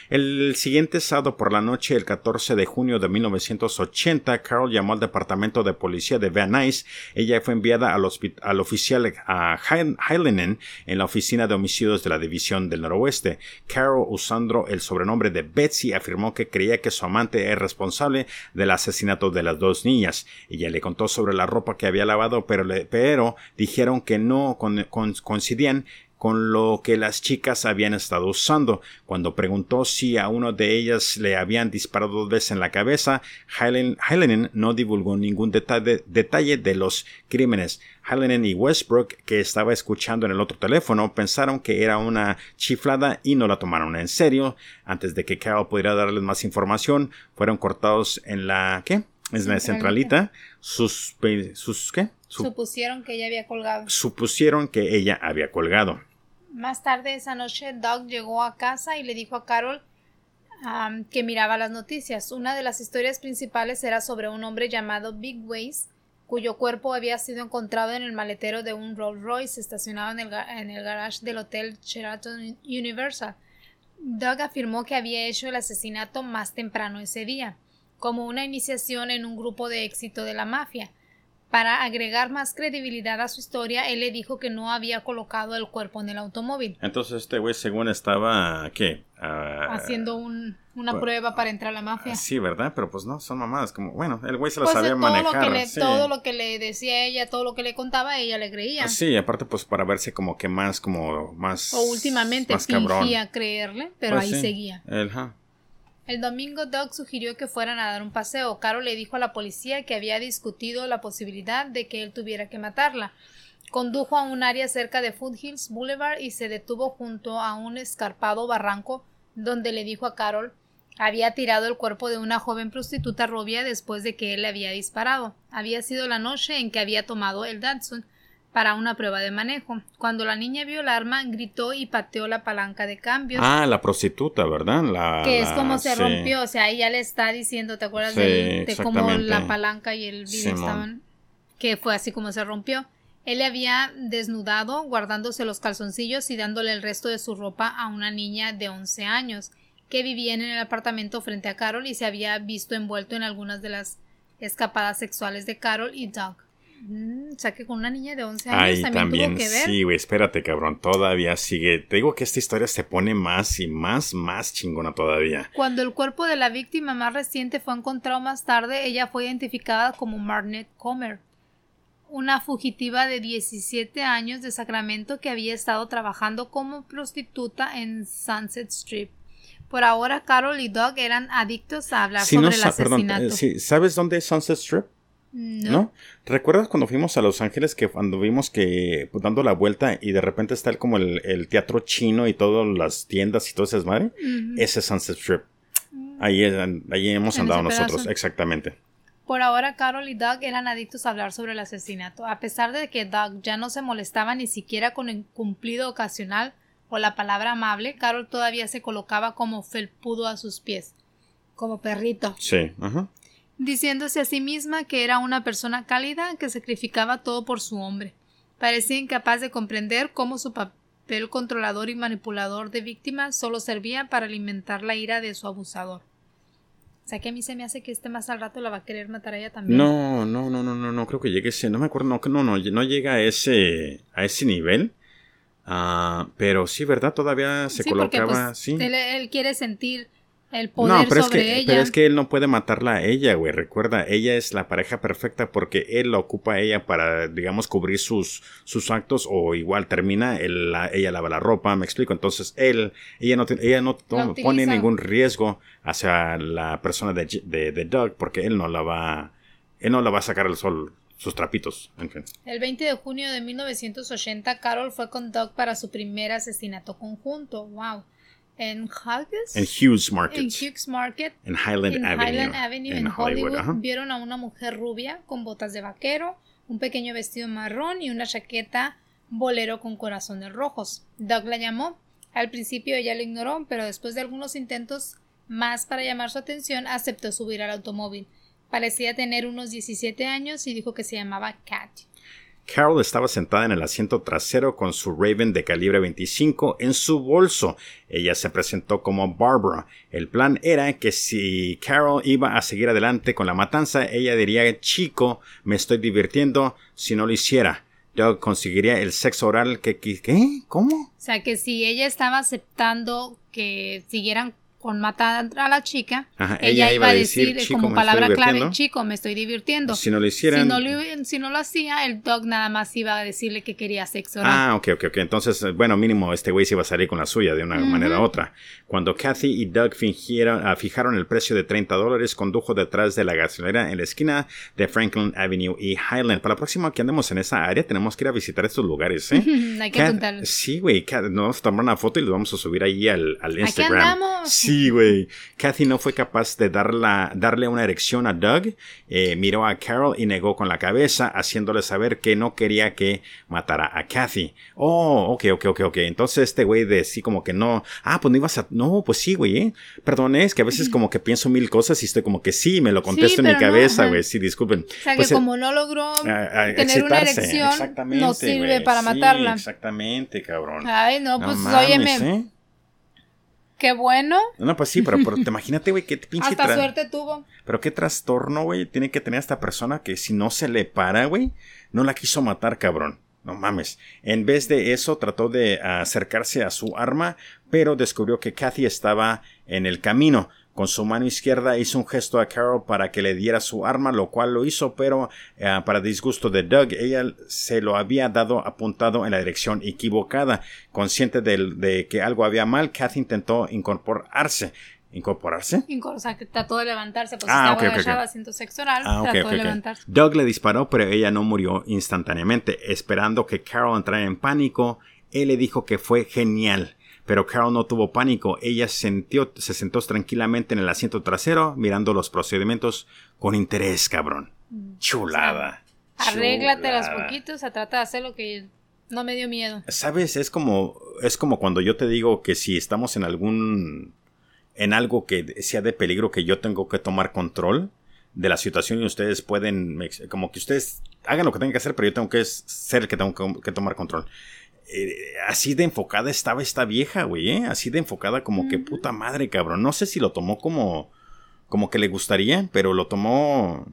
El siguiente sábado por la noche, el 14 de junio de 1980, Carol llamó al departamento de policía de Van Nuys. Ella fue enviada al, al oficial a en la oficina de homicidios de la División del Noroeste. Carol, usando el sobrenombre de Betsy, afirmó que creía que su amante es responsable del asesinato de las dos niñas. Ella le contó sobre la ropa que había lavado, pero, pero dijeron que no coincidían con lo que las chicas habían estado usando. Cuando preguntó si a uno de ellas le habían disparado dos veces en la cabeza, Helen no divulgó ningún detalle, detalle de los crímenes. Helen y Westbrook, que estaba escuchando en el otro teléfono, pensaron que era una chiflada y no la tomaron en serio. Antes de que Carol pudiera darles más información, fueron cortados en la ¿qué? Es la centralita. Sus, sus ¿qué? Supusieron que ella había colgado. Supusieron que ella había colgado. Más tarde esa noche, Doug llegó a casa y le dijo a Carol que miraba las noticias. Una de las historias principales era sobre un hombre llamado Big Ways, cuyo cuerpo había sido encontrado en el maletero de un Rolls Royce estacionado en el, en el garage del hotel Sheraton Universal. Doug afirmó que había hecho el asesinato más temprano ese día, como una iniciación en un grupo de éxito de la mafia. Para agregar más credibilidad a su historia, él le dijo que no había colocado el cuerpo en el automóvil. Entonces este güey según estaba, ¿qué? Ah, Haciendo una pues, prueba para entrar a la mafia. Sí, ¿verdad? Pero pues no, son mamadas. Como, bueno, el güey se las pues sabía manejar. Todo lo que le decía ella, todo lo que le contaba, ella le creía. Sí, aparte pues para verse como que más, como más... O últimamente fingía creerle, pero pues ahí seguía. El, el domingo Doug sugirió que fueran a dar un paseo. Carol le dijo a la policía que había discutido la posibilidad de que él tuviera que matarla. Condujo a un área cerca de Foothills Boulevard y se detuvo junto a un escarpado barranco donde le dijo a Carol había tirado el cuerpo de una joven prostituta rubia después de que él le había disparado. Había sido la noche en que había tomado el Datsun para una prueba de manejo. Cuando la niña vio el arma, gritó y pateó la palanca de cambios. Ah, la prostituta, ¿verdad? La, que es como se rompió, o sea, ella le está diciendo, ¿te acuerdas de, cómo la palanca y el video estaban? Que fue así como se rompió. Él le había desnudado, guardándose los calzoncillos y dándole el resto de su ropa a una niña de 11 años, que vivía en el apartamento frente a Carol y se había visto envuelto en algunas de las escapadas sexuales de Carol y Doug. Mm, o sea que con una niña de 11 años también, tuvo que ver. Sí, güey, espérate, cabrón. Todavía sigue. Te digo que esta historia se pone más y más, más chingona todavía. Cuando el cuerpo de la víctima más reciente fue encontrado más tarde, ella fue identificada como Marnet Comer, una fugitiva de 17 años de Sacramento que había estado trabajando como prostituta en Sunset Strip. Por ahora, Carol y Doug eran adictos a hablar sobre el asesinato. Eh, ¿Sabes dónde es Sunset Strip? No. ¿Recuerdas cuando fuimos a Los Ángeles que cuando vimos que pues, dando la vuelta y de repente está el, como el, teatro chino y todas las tiendas y todo ese madre? Ese es Sunset Strip. Mm. Ahí, ahí hemos andado nosotros, exactamente. Por ahora, Carol y Doug eran adictos a hablar sobre el asesinato. A pesar de que Doug ya no se molestaba ni siquiera con el cumplido ocasional o la palabra amable, Carol todavía se colocaba como felpudo a sus pies, como perrito. Sí, ajá diciéndose a sí misma que era una persona cálida que sacrificaba todo por su hombre. Parecía incapaz de comprender cómo su papel controlador y manipulador de víctima solo servía para alimentar la ira de su abusador. O sea que a mí se me hace que este más al rato la va a querer matar a ella también. No, no, no, no, no, no creo que llegue ese, no me acuerdo, no, no, no, no llega a ese, a ese nivel. Ah, pero sí, ¿verdad? Todavía se colocaba, pues, sí. él, quiere sentir el poder no, pero sobre es que, ella. Pero es que él no puede matarla a ella, güey. Recuerda, ella es la pareja perfecta porque él la ocupa a ella para, digamos, cubrir sus, sus actos o igual termina, él, ella lava la ropa, me explico. Entonces él, ella no, ella no, pone ningún riesgo hacia la persona de, de, Doug porque él no la va, él no la va a sacar al sol sus trapitos. En fin. El 20 de junio de 1980, Carol fue con Doug para su primer asesinato conjunto. Wow en Hughes. En Hughes Market. En Hughes Market. En Highland Avenue. Highland Avenue en, Hollywood. vieron a una mujer rubia con botas de vaquero, un pequeño vestido marrón y una chaqueta bolero con corazones rojos. Doug la llamó. Al principio ella lo ignoró, pero después de algunos intentos más para llamar su atención, aceptó subir al automóvil. Parecía tener unos 17 años y dijo que se llamaba Cat. Carol estaba sentada en el asiento trasero con su Raven de calibre 25 en su bolso. Ella se presentó como Barbara. El plan era que si Carol iba a seguir adelante con la matanza, ella diría, chico, me estoy divirtiendo si no lo hiciera. Doug conseguiría el sexo oral que... ¿Qué? ¿Cómo? O sea, que si ella estaba aceptando que siguieran con matar a la chica, ella, iba a decir, como palabra clave, chico, me estoy divirtiendo. Si no lo hicieran... Si no lo, si no lo hacía, el dog nada más iba a decirle que quería sexo. Ah, ok, ok, ok. Entonces, bueno, mínimo este güey se iba a salir con la suya de una manera u otra. Cuando Kathy y Doug fingieron, uh, fijaron el precio de 30 dólares, condujo detrás de la gasolinera en la esquina de Franklin Avenue y Highland. Para la próxima que andemos en esa área, tenemos que ir a visitar estos lugares, ¿eh? Hay que Sí, güey, nos vamos a tomar una foto y lo vamos a subir ahí al, al Instagram. Aquí andamos. Sí, güey. Kathy no fue capaz de darle una erección a Doug. Eh, miró a Carol y negó con la cabeza, haciéndole saber que no quería que matara a Kathy. Oh, ok, ok, ok, ok. Entonces este güey de sí como que no. Ah, pues no ibas a. No, pues sí, güey. ¿eh? Perdón, es que a veces como que pienso mil cosas y estoy como que sí, me lo contesto en mi cabeza, güey. sí, disculpen. O sea, pues, que como no logró tener una erección, no sirve para matarla. Exactamente, cabrón. Ay, no, pues óyeme. ¿eh? Qué bueno. No, pues sí, pero, te imagínate, güey, qué pinche. Hasta suerte tuvo. Pero qué trastorno, güey, tiene que tener esta persona que si no se le para, güey, no la quiso matar, cabrón. No mames. En vez de eso, trató de acercarse a su arma, pero descubrió que Kathy estaba en el camino. Con su mano izquierda hizo un gesto a Carol para que le diera su arma, lo cual lo hizo, pero eh, para disgusto de Doug, ella se lo había dado apuntado en la dirección equivocada. Consciente de, que algo había mal, Kathy intentó incorporarse. ¿Incorporarse? o sea, que trató de levantarse, pues ah, estaba okay, haciendo sexo oral, ah, trató de levantarse. Doug le disparó, pero ella no murió instantáneamente. Esperando que Carol entrara en pánico, él le dijo que fue genial. Pero Carol no tuvo pánico, ella se sentó tranquilamente en el asiento trasero, mirando los procedimientos con interés, cabrón. Mm. Chulada. Arréglate los poquitos, se trata de hacer lo que no me dio miedo. Sabes, es como, es como cuando yo te digo que si estamos en algún, en algo que sea de peligro que yo tengo que tomar control de la situación y ustedes pueden, como que ustedes hagan lo que tengan que hacer, pero yo tengo que ser el que tengo que tomar control. Eh, así de enfocada estaba esta vieja, güey, ¿eh? Así de enfocada como que puta madre, cabrón. No sé si lo tomó como, como que le gustaría, pero lo tomó,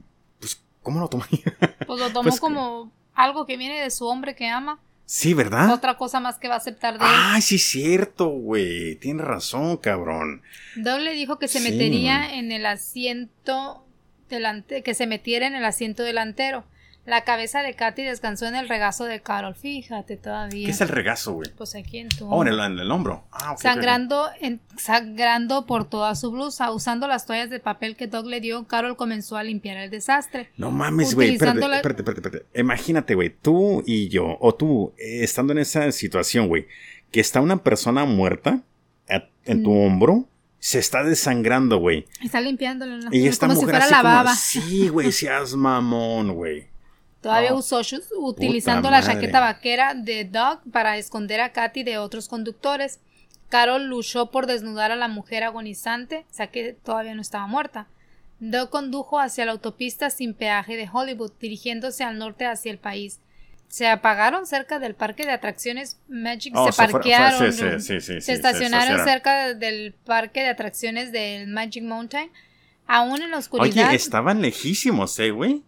¿Cómo lo tomó? Pues lo tomó Pues que- como algo que viene de su hombre que ama. Sí, ¿verdad? Otra cosa más que va a aceptar de él. Ay, sí, cierto, güey. Tienes razón, cabrón. Doug le dijo que se Sí. metería en el asiento delante, que se metiera en el asiento delantero. La cabeza de Katy descansó en el regazo de Carol. Fíjate todavía. ¿Qué es el regazo, güey? Pues aquí en tu Oh, en el, en el hombro. Ah, ok, ok. Sangrando, en- sangrando por toda su blusa, usando las toallas de papel que Doug le dio, Carol comenzó a limpiar el desastre. No mames, güey. Espérate, la- espérate, espérate, espérate. Imagínate, güey. Tú y yo, o tú, eh, estando en esa situación, güey, que está una persona muerta a- en tu Mm. hombro, se está desangrando, güey. Está limpiándolo en la- Y esta como si mujer fuera así la como, baba. sí, güey, seas mamón, güey. Todavía Oh, usó utilizando la chaqueta vaquera de Doug para esconder a Katy de otros conductores. Carol luchó por desnudar a la mujer agonizante, sea que todavía no estaba muerta. Doug condujo hacia la autopista sin peaje de Hollywood, dirigiéndose al norte hacia el país. Se apagaron cerca del parque de atracciones Magic, Oh, se se fue- fue- parquearon, sí, sí, sí, sí, sí, se estacionaron estacionaron. cerca del parque de atracciones del Magic Mountain. Aún en la oscuridad. Oye, estaban lejísimos, ¿eh, güey?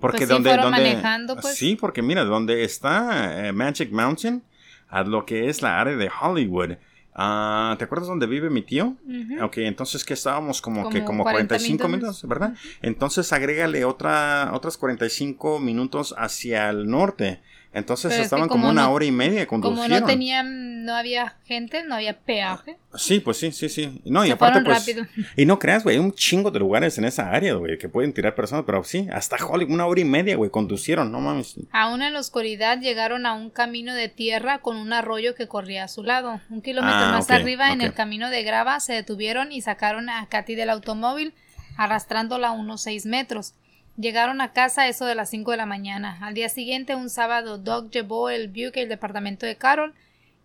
Porque Pues sí, donde, fueron donde- manejando, pues. Sí, porque mira, donde está eh, Magic Mountain, a lo que es la área de Hollywood. ah, ¿Te acuerdas dónde vive mi tío? Ujú. Ok, entonces que estábamos como, que Como como 40 45 minutos. ¿verdad? Entonces agrégale otra, otras 45 minutos hacia el norte. Entonces Pero que estaban como, como una no- hora y media Como conducieron. no tenían, no había gente, no había peaje. Sí, pues sí, sí, sí. No, y Se aparte, pues. rápido. Y no creas, güey, hay un chingo de lugares en esa área, güey, que pueden tirar personas, pero sí, hasta Hollywood, una hora y media, güey, conducieron, no mames. Aún en la oscuridad llegaron a un camino de tierra con un arroyo que corría a su lado. Un kilómetro Ah, más arriba, en el camino de grava, se detuvieron y sacaron a Katy del automóvil, arrastrándola a unos seis metros. Llegaron a casa eso de las 5 de la mañana. Al día siguiente, un sábado, Doug llevó el Buick al departamento de Carol.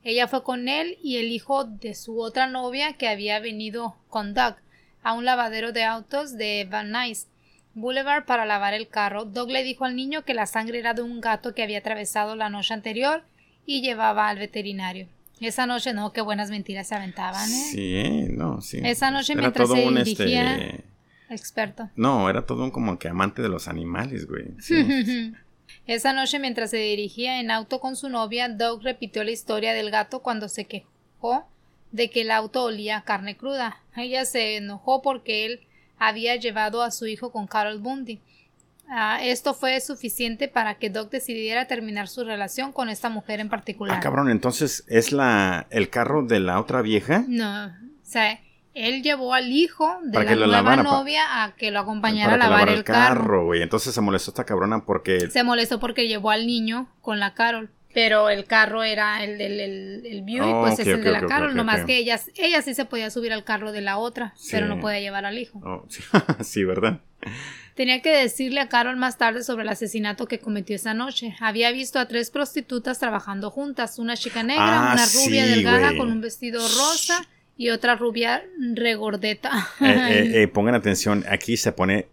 Ella fue con él y el hijo de su otra novia que había venido con Doug a un lavadero de autos de Van Nuys Boulevard para lavar el carro. Doug le dijo al niño que la sangre era de un gato que había atravesado la noche anterior y llevaba al veterinario. Esa noche, no, qué buenas mentiras se aventaban, ¿eh? Sí, no, sí. Esa noche Era mientras todo se un, dirigía- este, Experto. No, era todo un como que amante de los animales, güey. Sí. Esa noche, mientras se dirigía en auto con su novia, Doug repitió la historia del gato cuando se quejó de que el auto olía a carne cruda. Ella se enojó porque él había llevado a su hijo con Carol Bundy. Ah, esto fue suficiente para que Doug decidiera terminar su relación con esta mujer en particular. Ah, cabrón, entonces es la el carro de la otra vieja. No, o sea, él llevó al hijo de Para la nueva lavara, novia a que lo acompañara para a lavar el carro. güey. Entonces se molestó esta cabrona porque Se molestó porque llevó al niño con la Carol. Pero el carro era el del el, el Buick, Oh, pues es el de la ok, ok, Carol. nomás que ella, ella sí se podía subir al carro de la otra, pero no podía llevar al hijo. Oh, sí, sí, ¿verdad? Tenía que decirle a Carol más tarde sobre el asesinato que cometió esa noche. Había visto a tres prostitutas trabajando juntas, una chica negra, Ah, una rubia sí, delgada con un vestido rosa y otra rubia regordeta. Eh, eh, eh, pongan atención, aquí se pone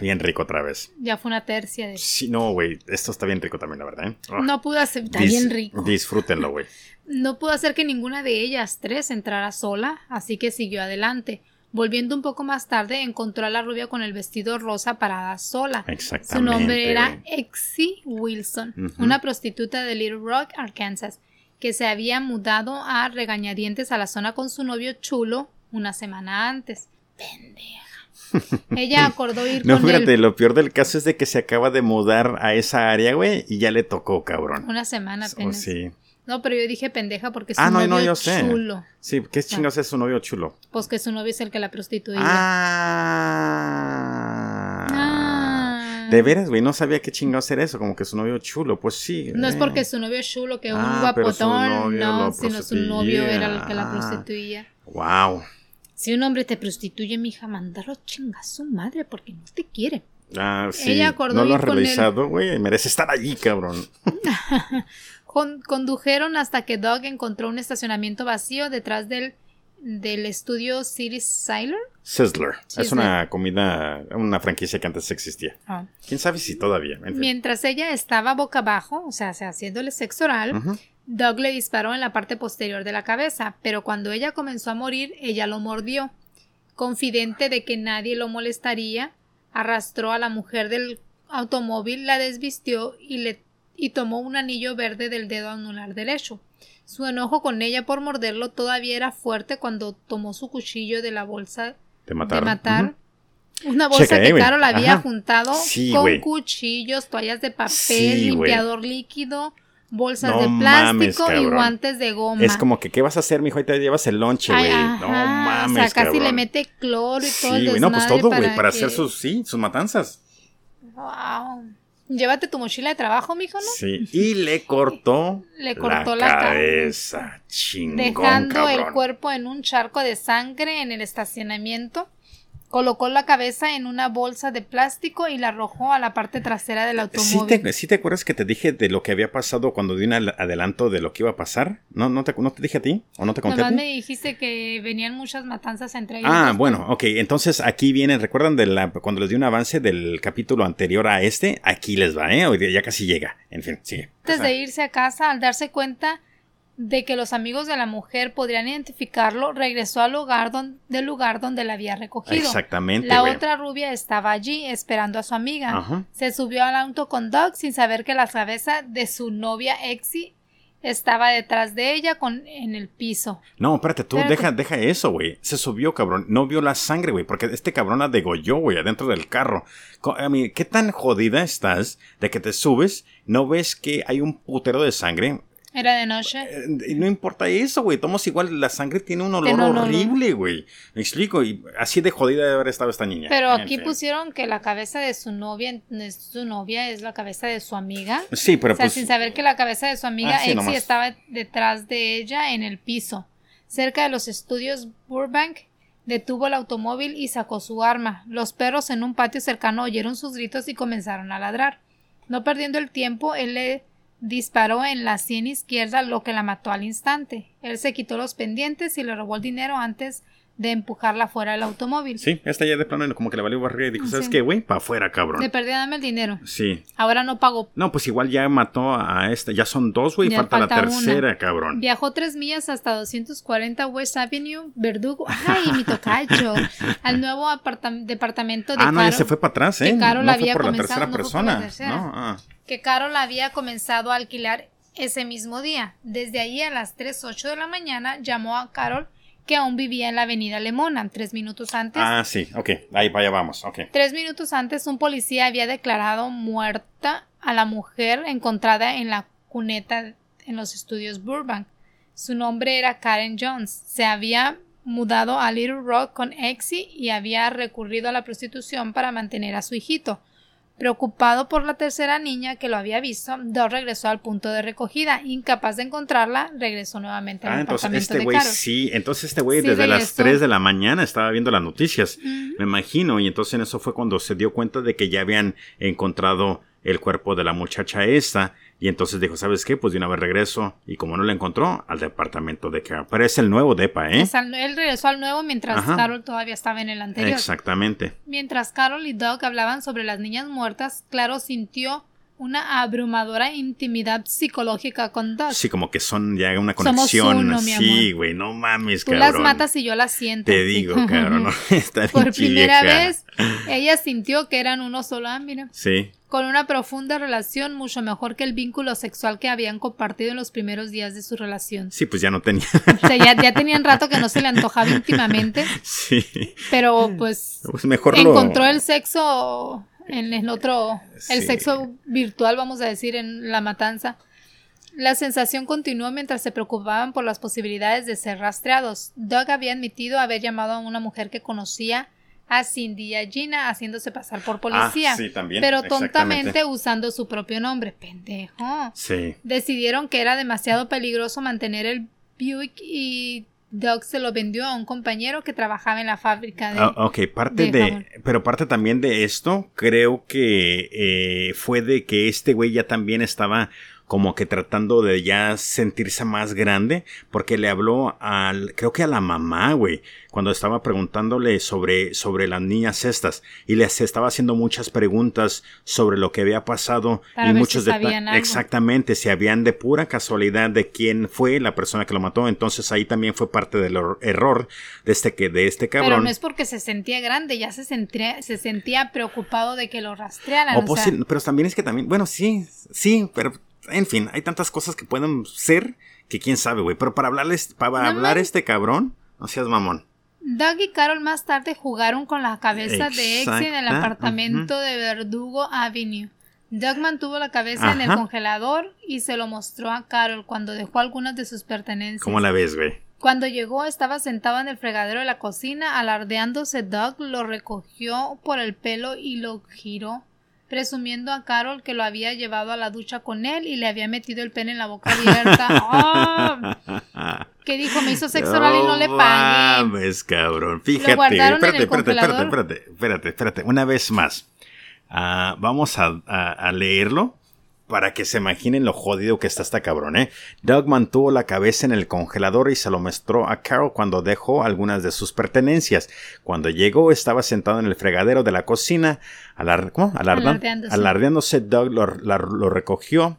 bien rico otra vez. ya fue una tercia de... Sí, no, güey, esto está bien rico también, la verdad. ¿eh? Oh, No pudo hacer... Está dis- bien rico. Disfrútenlo, güey. No pudo hacer que ninguna de ellas tres entrara sola, así que siguió adelante. Volviendo un poco más tarde, encontró a la rubia con el vestido rosa parada sola. Exactamente. Su nombre era. Exie Wilson, Ujú. una prostituta de Little Rock, Arkansas, que se había mudado a regañadientes a la zona con su novio chulo una semana antes. Pendeja. Ella acordó ir No, con fíjate, él lo peor del caso es de que se acaba de mudar a esa área, güey, y ya le tocó, cabrón. una semana Oh, apenas. sí. No, pero yo dije pendeja porque es Ah, no, novio no, yo sé. chulo. Sí, ¿qué chingados es su novio chulo? Pues que su novio es el que la prostituía. Ah. Ah. De veras, güey, no sabía qué chingados era eso, como que su novio chulo, pues sí. No es eh. porque su novio es chulo, que un Ah, guapotón, no, sino su novio era el que la prostituía. Wow. Si un hombre te prostituye, mija, mandalo chinga a su madre porque no te quiere. Ah, sí. Ella acordó no lo has realizado, güey. Merece estar allí, cabrón. Con- condujeron hasta que Doug encontró un estacionamiento vacío detrás del, del estudio City Siler. Sizzler. Es Sizzler. una comida, una franquicia que antes existía. Quién sabe si todavía. En fin. Mientras ella estaba boca abajo, o sea, haciéndole sexo oral. Doug le disparó en la parte posterior de la cabeza, pero cuando ella comenzó a morir, ella lo mordió. Confidente de que nadie lo molestaría, arrastró a la mujer del automóvil, la desvistió y le y tomó un anillo verde del dedo anular derecho. Su enojo con ella por morderlo todavía era fuerte cuando tomó su cuchillo de la bolsa de matar. matar. Una bolsa Checa, que eh. Carol había Ajá. juntado Sí, con cuchillos, toallas de papel, Sí, limpiador líquido, bolsas No de mames, plástico y guantes de goma. Es como que, ¿qué vas a hacer, mijo? Ahí te llevas el lonche, güey. No mames, O sea, casi cabrón. le mete cloro y todo Sí, güey. No, pues todo, güey, para que- hacer sus, sí, sus matanzas. Wow. Llévate tu mochila de trabajo, mijo, ¿no? Sí. Y le cortó, Le cortó la ca- cabeza. Chingón, Dejando el cuerpo en un charco de sangre en el estacionamiento. Colocó la cabeza en una bolsa de plástico y la arrojó a la parte trasera del ¿Sí automóvil. te, sí te acuerdas que te dije de lo que había pasado cuando di un adelanto de lo que iba a pasar? ¿No, no, te, ¿No te dije a ti? ¿O no te conté a Nomás ti? me dijiste que venían muchas matanzas entre ellos. Ah, bueno, ok. Entonces aquí vienen, ¿recuerdan de la, cuando les di un avance del capítulo anterior a este? Aquí les va, ¿eh? Hoy ya casi llega. En fin, sigue. Antes de irse a casa, al darse cuenta de que los amigos de la mujer podrían identificarlo, regresó al lugar don- del lugar donde la había recogido. Exactamente, La otra rubia estaba allí esperando a su amiga. Ajá. Se subió al auto con Doug sin saber que la cabeza de su novia Exy estaba detrás de ella con, en el piso. No, espérate, tú Espérate. deja, deja eso, güey. Se subió, cabrón. No vio la sangre, güey, porque este cabrón la degolló, güey, adentro del carro. A mí, ¿qué tan jodida estás de que te subes, no ves que hay un putero de sangre? Era de noche. Eh, no importa eso, güey. Tomos igual, la sangre tiene un olor horrible, güey. Me explico, y así de jodida debe haber estado esta niña. Pero En aquí fin. pusieron que la cabeza de su novia su novia, es la cabeza de su amiga. Sí, pero o sea, pues. sin saber que la cabeza de su amiga Ah, Exy nomás. estaba detrás de ella en el piso. Cerca de los estudios Burbank, detuvo el automóvil y sacó su arma. Los perros en un patio cercano oyeron sus gritos y comenzaron a ladrar. No perdiendo el tiempo, él le disparó en la sien izquierda, lo que la mató al instante. Él se quitó los pendientes y le robó el dinero antes de empujarla fuera del automóvil. Sí, esta ya de plano como que le valió barriga y dijo, ¿sabes Sí. qué, güey? Pa' afuera, cabrón. De perdida dame el dinero. Sí. Ahora no pagó. No, pues igual ya mató a esta. Ya son dos, güey. Falta, falta la una. tercera, cabrón. Viajó tres millas hasta 240 West Avenue, Verdugo. ¡Ay, mi tocayo! Al nuevo departamento de Ah, no, ya se fue para atrás, ¿eh? no fue había por la tercera persona. No, ah. Que Carol había comenzado a alquilar ese mismo día. Desde ahí a las 3.08 de la mañana llamó a Carol, que aún vivía en la avenida Lemona. Tres minutos antes Ah, sí, ok. Ahí vaya, vamos, ok. Tres minutos antes, un policía había declarado muerta a la mujer encontrada en la cuneta en los estudios Burbank. Su nombre era Karen Jones. Se había mudado a Little Rock con Exy y había recurrido a la prostitución para mantener a su hijito. Preocupado por la tercera niña que lo había visto, Doug regresó al punto de recogida. Incapaz de encontrarla, regresó nuevamente al Ah, entonces este de güey sí. Entonces este güey Sí, desde las regresó. 3 de la mañana estaba viendo las noticias. Me imagino. Y entonces en eso fue cuando se dio cuenta de que ya habían encontrado el cuerpo de la muchacha esta. Y entonces dijo, ¿sabes qué? Pues de una vez regreso. Y como no la encontró, al departamento de Carol. Pero es el nuevo depa, ¿eh? Al- Él regresó al nuevo mientras Ajá. Carol todavía estaba en el anterior. Exactamente. Mientras Carol y Doug hablaban sobre las niñas muertas, Claro sintió una abrumadora intimidad psicológica con Doug. Sí, como que son ya una Somos conexión. uno, mi sí, güey, no mames, Tú cabrón. las matas y yo las siento. Te digo, cabrón. ¿no? Está Por primera vez, ella sintió que eran uno solo. Ah, mira. Sí. Con una profunda relación, mucho mejor que el vínculo sexual que habían compartido en los primeros días de su relación. Sí, pues ya no tenía. O sea, ya, ya tenían rato que no se le antojaba íntimamente, sí. pero pues Pues mejor lo. encontró el sexo en el otro, el Sí. sexo virtual, vamos a decir, en la matanza. La sensación continuó mientras se preocupaban por las posibilidades de ser rastreados. Doug había admitido haber llamado a una mujer que conocía a Cindy y a Gina haciéndose pasar por policía, Ah, sí, también. pero tontamente usando su propio nombre. Pendejo. Sí. Decidieron que era demasiado peligroso mantener el Buick y Doug se lo vendió a un compañero que trabajaba en la fábrica de... Ah, ok, parte de pero parte también de esto, creo que eh, fue de que este güey ya también estaba como que tratando de ya sentirse más grande, porque le habló al, creo que a la mamá, güey, cuando estaba preguntándole sobre, sobre las niñas estas, y les estaba haciendo muchas preguntas sobre lo que había pasado Para y muchos si algo. exactamente, si habían de pura casualidad de quién fue la persona que lo mató, entonces ahí también fue parte del er- error de este que de este Pero cabrón. no es porque se sentía grande, ya se sentía, se sentía preocupado de que lo rastrearan. O o sea, posi- pero también es que también, bueno, sí, sí, pero en fin, hay tantas cosas que pueden ser que quién sabe, güey. Pero para hablarles, para No hablar man- este cabrón, no seas mamón. Doug y Carol más tarde jugaron con la cabeza de Exy en el apartamento de Verdugo Avenue. Doug mantuvo la cabeza en el congelador y se lo mostró a Carol cuando dejó algunas de sus pertenencias. ¿Cómo la ves, güey? Cuando llegó estaba sentado en el fregadero de la cocina, alardeándose. Doug lo recogió por el pelo y lo giró, presumiendo a Carol que lo había llevado a la ducha con él y le había metido el pene en la boca abierta. ¡Ah! Que dijo, me hizo sexo oral y no le pagué. mames, cabrón. Fíjate, guardaron en espérate, el espérate, espérate, espérate, espérate, espérate. Una vez más. Ah, vamos a, a- a leerlo para que se imaginen lo jodido que está esta cabrón, ¿eh? Doug mantuvo la cabeza en el congelador y se lo mostró a Carol cuando dejó algunas de sus pertenencias. Cuando llegó, estaba sentado en el fregadero de la cocina, alar- ¿cómo? Alardeándose. alardeándose. Doug lo, la- lo recogió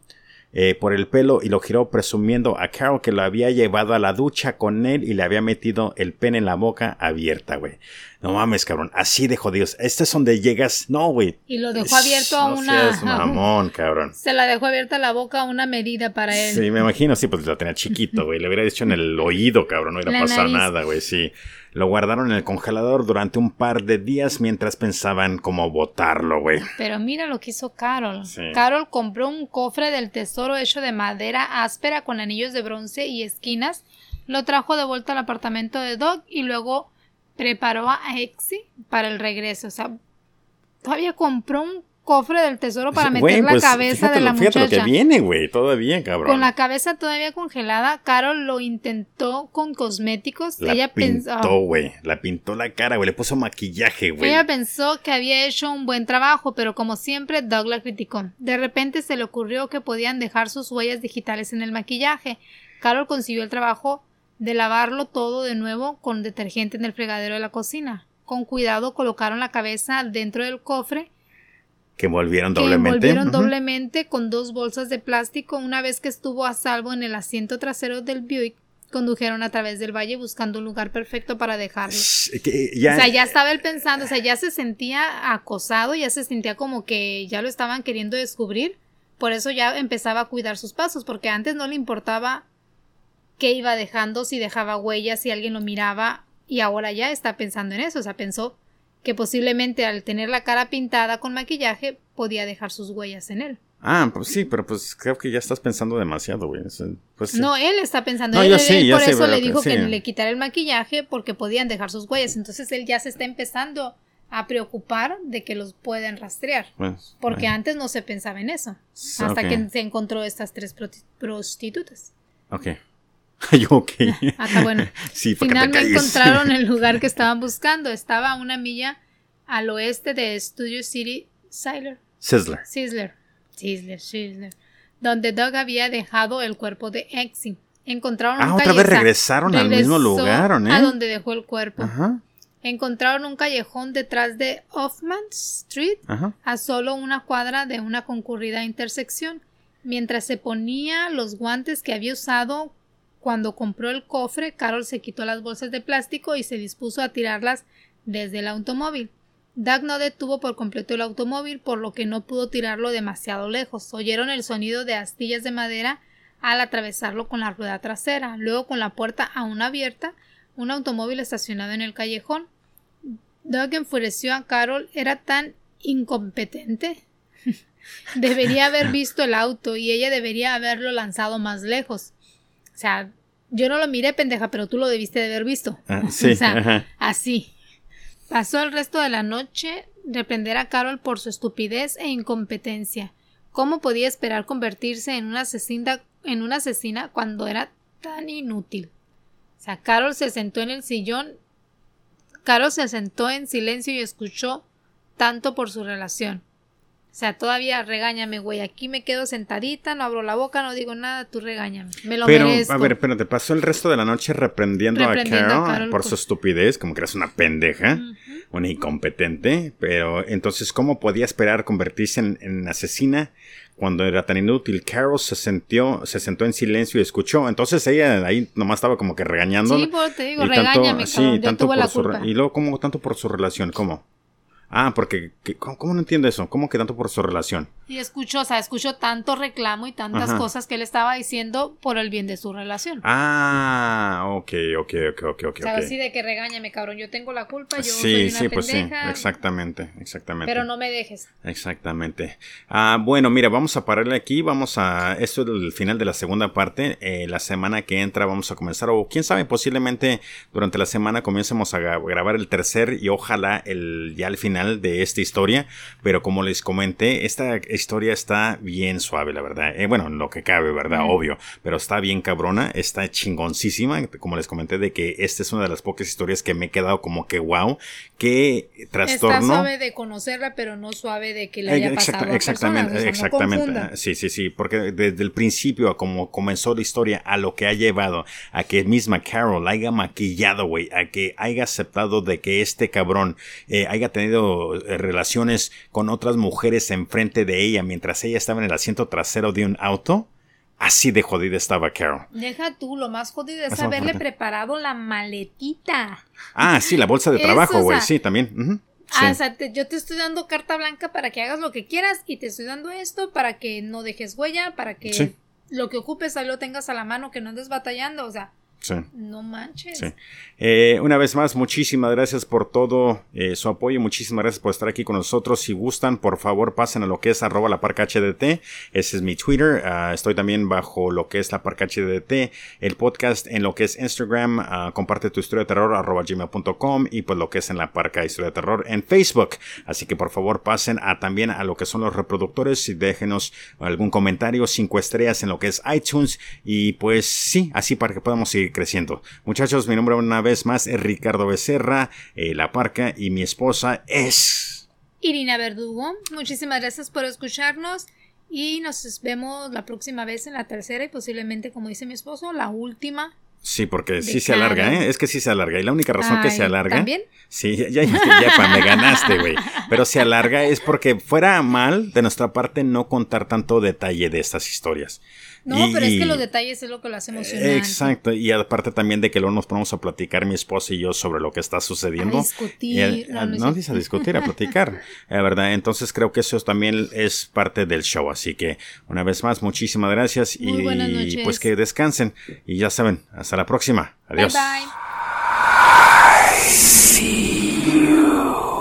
eh, por el pelo y lo giró presumiendo a Carol que lo había llevado a la ducha con él y le había metido el pene en la boca abierta, güey. No mames, cabrón. Así de jodidos. Este es donde llegas. No, güey. Y lo dejó abierto a una. seas mamón, cabrón. Se la dejó abierta la boca a una medida para él. Sí, me imagino, sí, pues lo tenía chiquito, güey. Le hubiera dicho en el oído, cabrón. No hubiera La pasado nada, güey, sí. Lo guardaron en el congelador durante un par de días mientras pensaban cómo botarlo, güey. Pero mira lo que hizo Carol. Sí. Carol compró un cofre del tesoro hecho de madera áspera con anillos de bronce y esquinas. Lo trajo de vuelta al apartamento de Doug y luego preparó a Exy para el regreso. O sea, todavía compró un cofre del tesoro para meter Güey, la pues, cabeza de la lo- fíjate lo que muchacha. viene, güey. Todavía, cabrón. Con la cabeza todavía congelada, Carol lo intentó con cosméticos. La ella pintó, güey. La pintó la cara, güey. Le puso maquillaje, güey. Ella pensó que había hecho un buen trabajo, pero como siempre, Doug la criticó. De repente se le ocurrió que podían dejar sus huellas digitales en el maquillaje. Carol consiguió el trabajo de lavarlo todo de nuevo con detergente en el fregadero de la cocina. Con cuidado colocaron la cabeza dentro del cofre Que envolvieron que doblemente. envolvieron Ujú. doblemente con dos bolsas de plástico. Una vez que estuvo a salvo en el asiento trasero del Buick, condujeron a través del valle buscando un lugar perfecto para dejarlo. Que ya- O sea, ya estaba él pensando, o sea, ya se sentía acosado, ya se sentía como que ya lo estaban queriendo descubrir. Por eso ya empezaba a cuidar sus pasos, porque antes no le importaba qué iba dejando, si dejaba huellas, si alguien lo miraba, y ahora ya está pensando en eso. O sea, pensó que posiblemente al tener la cara pintada con maquillaje podía dejar sus huellas en él. Ah, pues sí, pero pues creo que ya estás pensando demasiado, güey. Pues, sí. No, él está pensando. No, él, yo sé, él yo por eso le que dijo que sí. le quitara el maquillaje porque podían dejar sus huellas. Entonces él ya se está empezando a preocupar de que los pueden rastrear. Pues, Porque bueno. antes no se pensaba en eso. Sí, Hasta que se encontró estas tres pro- prostitutas. Ok. Yo, ok. Hasta bueno. sí, calles. encontraron el lugar que estaban buscando. Estaba a una milla al oeste de Studio City. Sizzler. Sizzler. Sizzler, Sizzler. Donde Doug había dejado el cuerpo de Exy. Encontraron Ah, un otra vez regresaron al mismo lugar, ¿eh? A donde dejó el cuerpo. Ajá, Encontraron un callejón detrás de Hoffman Street, ajá. a solo una cuadra de una concurrida intersección. Mientras se ponía los guantes que había usado cuando compró el cofre, Carol se quitó las bolsas de plástico y se dispuso a tirarlas desde el automóvil. Doug no detuvo por completo el automóvil, por lo que no pudo tirarlo demasiado lejos. Oyeron el sonido de astillas de madera al atravesarlo con la rueda trasera. Luego, con la puerta aún abierta, un automóvil estacionado en el callejón. Doug enfureció a Carol. Era tan incompetente. debería haber visto el auto y ella debería haberlo lanzado más lejos. O sea, yo no lo miré, pendeja, pero tú lo debiste de haber visto. Ah, sí, O sea, ajá. Así. Pasó el resto de la noche reprender a Carol por su estupidez e incompetencia. ¿Cómo podía esperar convertirse en una asesina, en una asesina cuando era tan inútil? O sea, Carol se sentó en el sillón. Carol se sentó en silencio y escuchó tanto por su relación. O sea, todavía regáñame, güey. Aquí me quedo sentadita, no abro la boca, no digo nada, tú regáñame. Me lo Pero, merezco. a ver, pero te pasó el resto de la noche reprendiendo, Reprendiendo a, a Carol por por- su estupidez, como que eres una pendeja, una incompetente. Pero entonces, ¿cómo podía esperar convertirse en, en asesina cuando era tan inútil? Carol se sintió, se sentó en silencio y escuchó. Entonces ella ahí nomás estaba como que regañando. Sí, por- te digo, regáñame, cabrón, yo tuve la su culpa. Y luego, ¿cómo tanto por su relación? ¿Cómo? Ah, porque, que- ¿cómo, cómo no entiendo eso? ¿Cómo que tanto por su relación? Y escuchó, o sea, escuchó tanto reclamo y tantas Ajá. cosas que él estaba diciendo por el bien de su relación. Ah, ok, ok, ok, ok, ok. o sea, así de que regáñame, cabrón. Yo tengo la culpa, yo Sí, soy una sí, pues sí, exactamente, exactamente. Pero no me dejes. Exactamente. Ah, bueno, mira, vamos a pararle aquí. Vamos a. Esto es el final de la segunda parte. Eh, la semana que entra vamos a comenzar, o quién sabe, posiblemente durante la semana comencemos a gra- grabar el tercer y ojalá el ya el final de esta historia. Pero como les comenté, esta historia está bien suave, la verdad. Eh, bueno, en lo que cabe, ¿verdad? Obvio. Pero está bien cabrona, está chingoncísima. Como les comenté, de que esta es una de las pocas historias que me he quedado como que wow. Qué trastorno. Está suave de conocerla, pero no suave de que le haya Exacta- pasado a exactamente, personas, o sea, no exactamente. sí, sí, sí, porque desde el principio, a como comenzó la historia, a lo que ha llevado a que misma Carol haya maquillado, güey, a que haya aceptado de que este cabrón eh, haya tenido eh, relaciones con otras mujeres enfrente de ella mientras ella estaba en el asiento trasero de un auto, así de jodida estaba Carol. Deja tú, lo más jodido es Eso haberle preparado la maletita. Ah, sí, la bolsa de trabajo, o güey, sea, sí, también. ujú, Ah, sí. o sea, te- yo te estoy dando carta blanca para que hagas lo que quieras y te estoy dando esto para que no dejes huella, para que Sí. lo que ocupes ahí lo tengas a la mano, que no andes batallando, o sea, sí. no manches. Sí. Eh, una vez más, muchísimas gracias por todo eh, su apoyo, muchísimas gracias por estar aquí con nosotros. Si gustan, por favor, pasen a lo que es arroba la parca HDT. Ese es mi Twitter. Ah, estoy también bajo lo que es la parca HDT. El podcast en lo que es Instagram. ah, comparte tu historia de terror arroba gmail.com y pues lo que es en la parca historia de terror en Facebook. Así que por favor pasen a también a lo que son los reproductores y déjenos algún comentario, cinco estrellas en lo que es iTunes y pues sí, así para que podamos seguir creciendo. Muchachos, mi nombre una vez más es Ricardo Becerra, eh, La Parca y mi esposa es... Irina Verdugo, muchísimas gracias por escucharnos y nos vemos la próxima vez en la tercera y posiblemente, como dice mi esposo, la última. Sí, porque sí se alarga. ¿eh? Es que sí se alarga. Y la única razón que se alarga... ¿También? Sí, ya, ya, ya, me ganaste, güey. Pero se alarga es porque fuera mal de nuestra parte no contar tanto detalle de estas historias. No, Y- pero es que los detalles es lo que lo hace emocionante. Exacto, y aparte también de que luego nos ponemos a platicar mi esposa y yo sobre lo que está sucediendo. A discutir. Y el- No, no no dice a discutir, a platicar, la verdad. Entonces creo que eso también es parte del show. Así que una vez más, muchísimas gracias Muy y pues que descansen. Y ya saben, hasta la próxima. Adiós. Bye bye.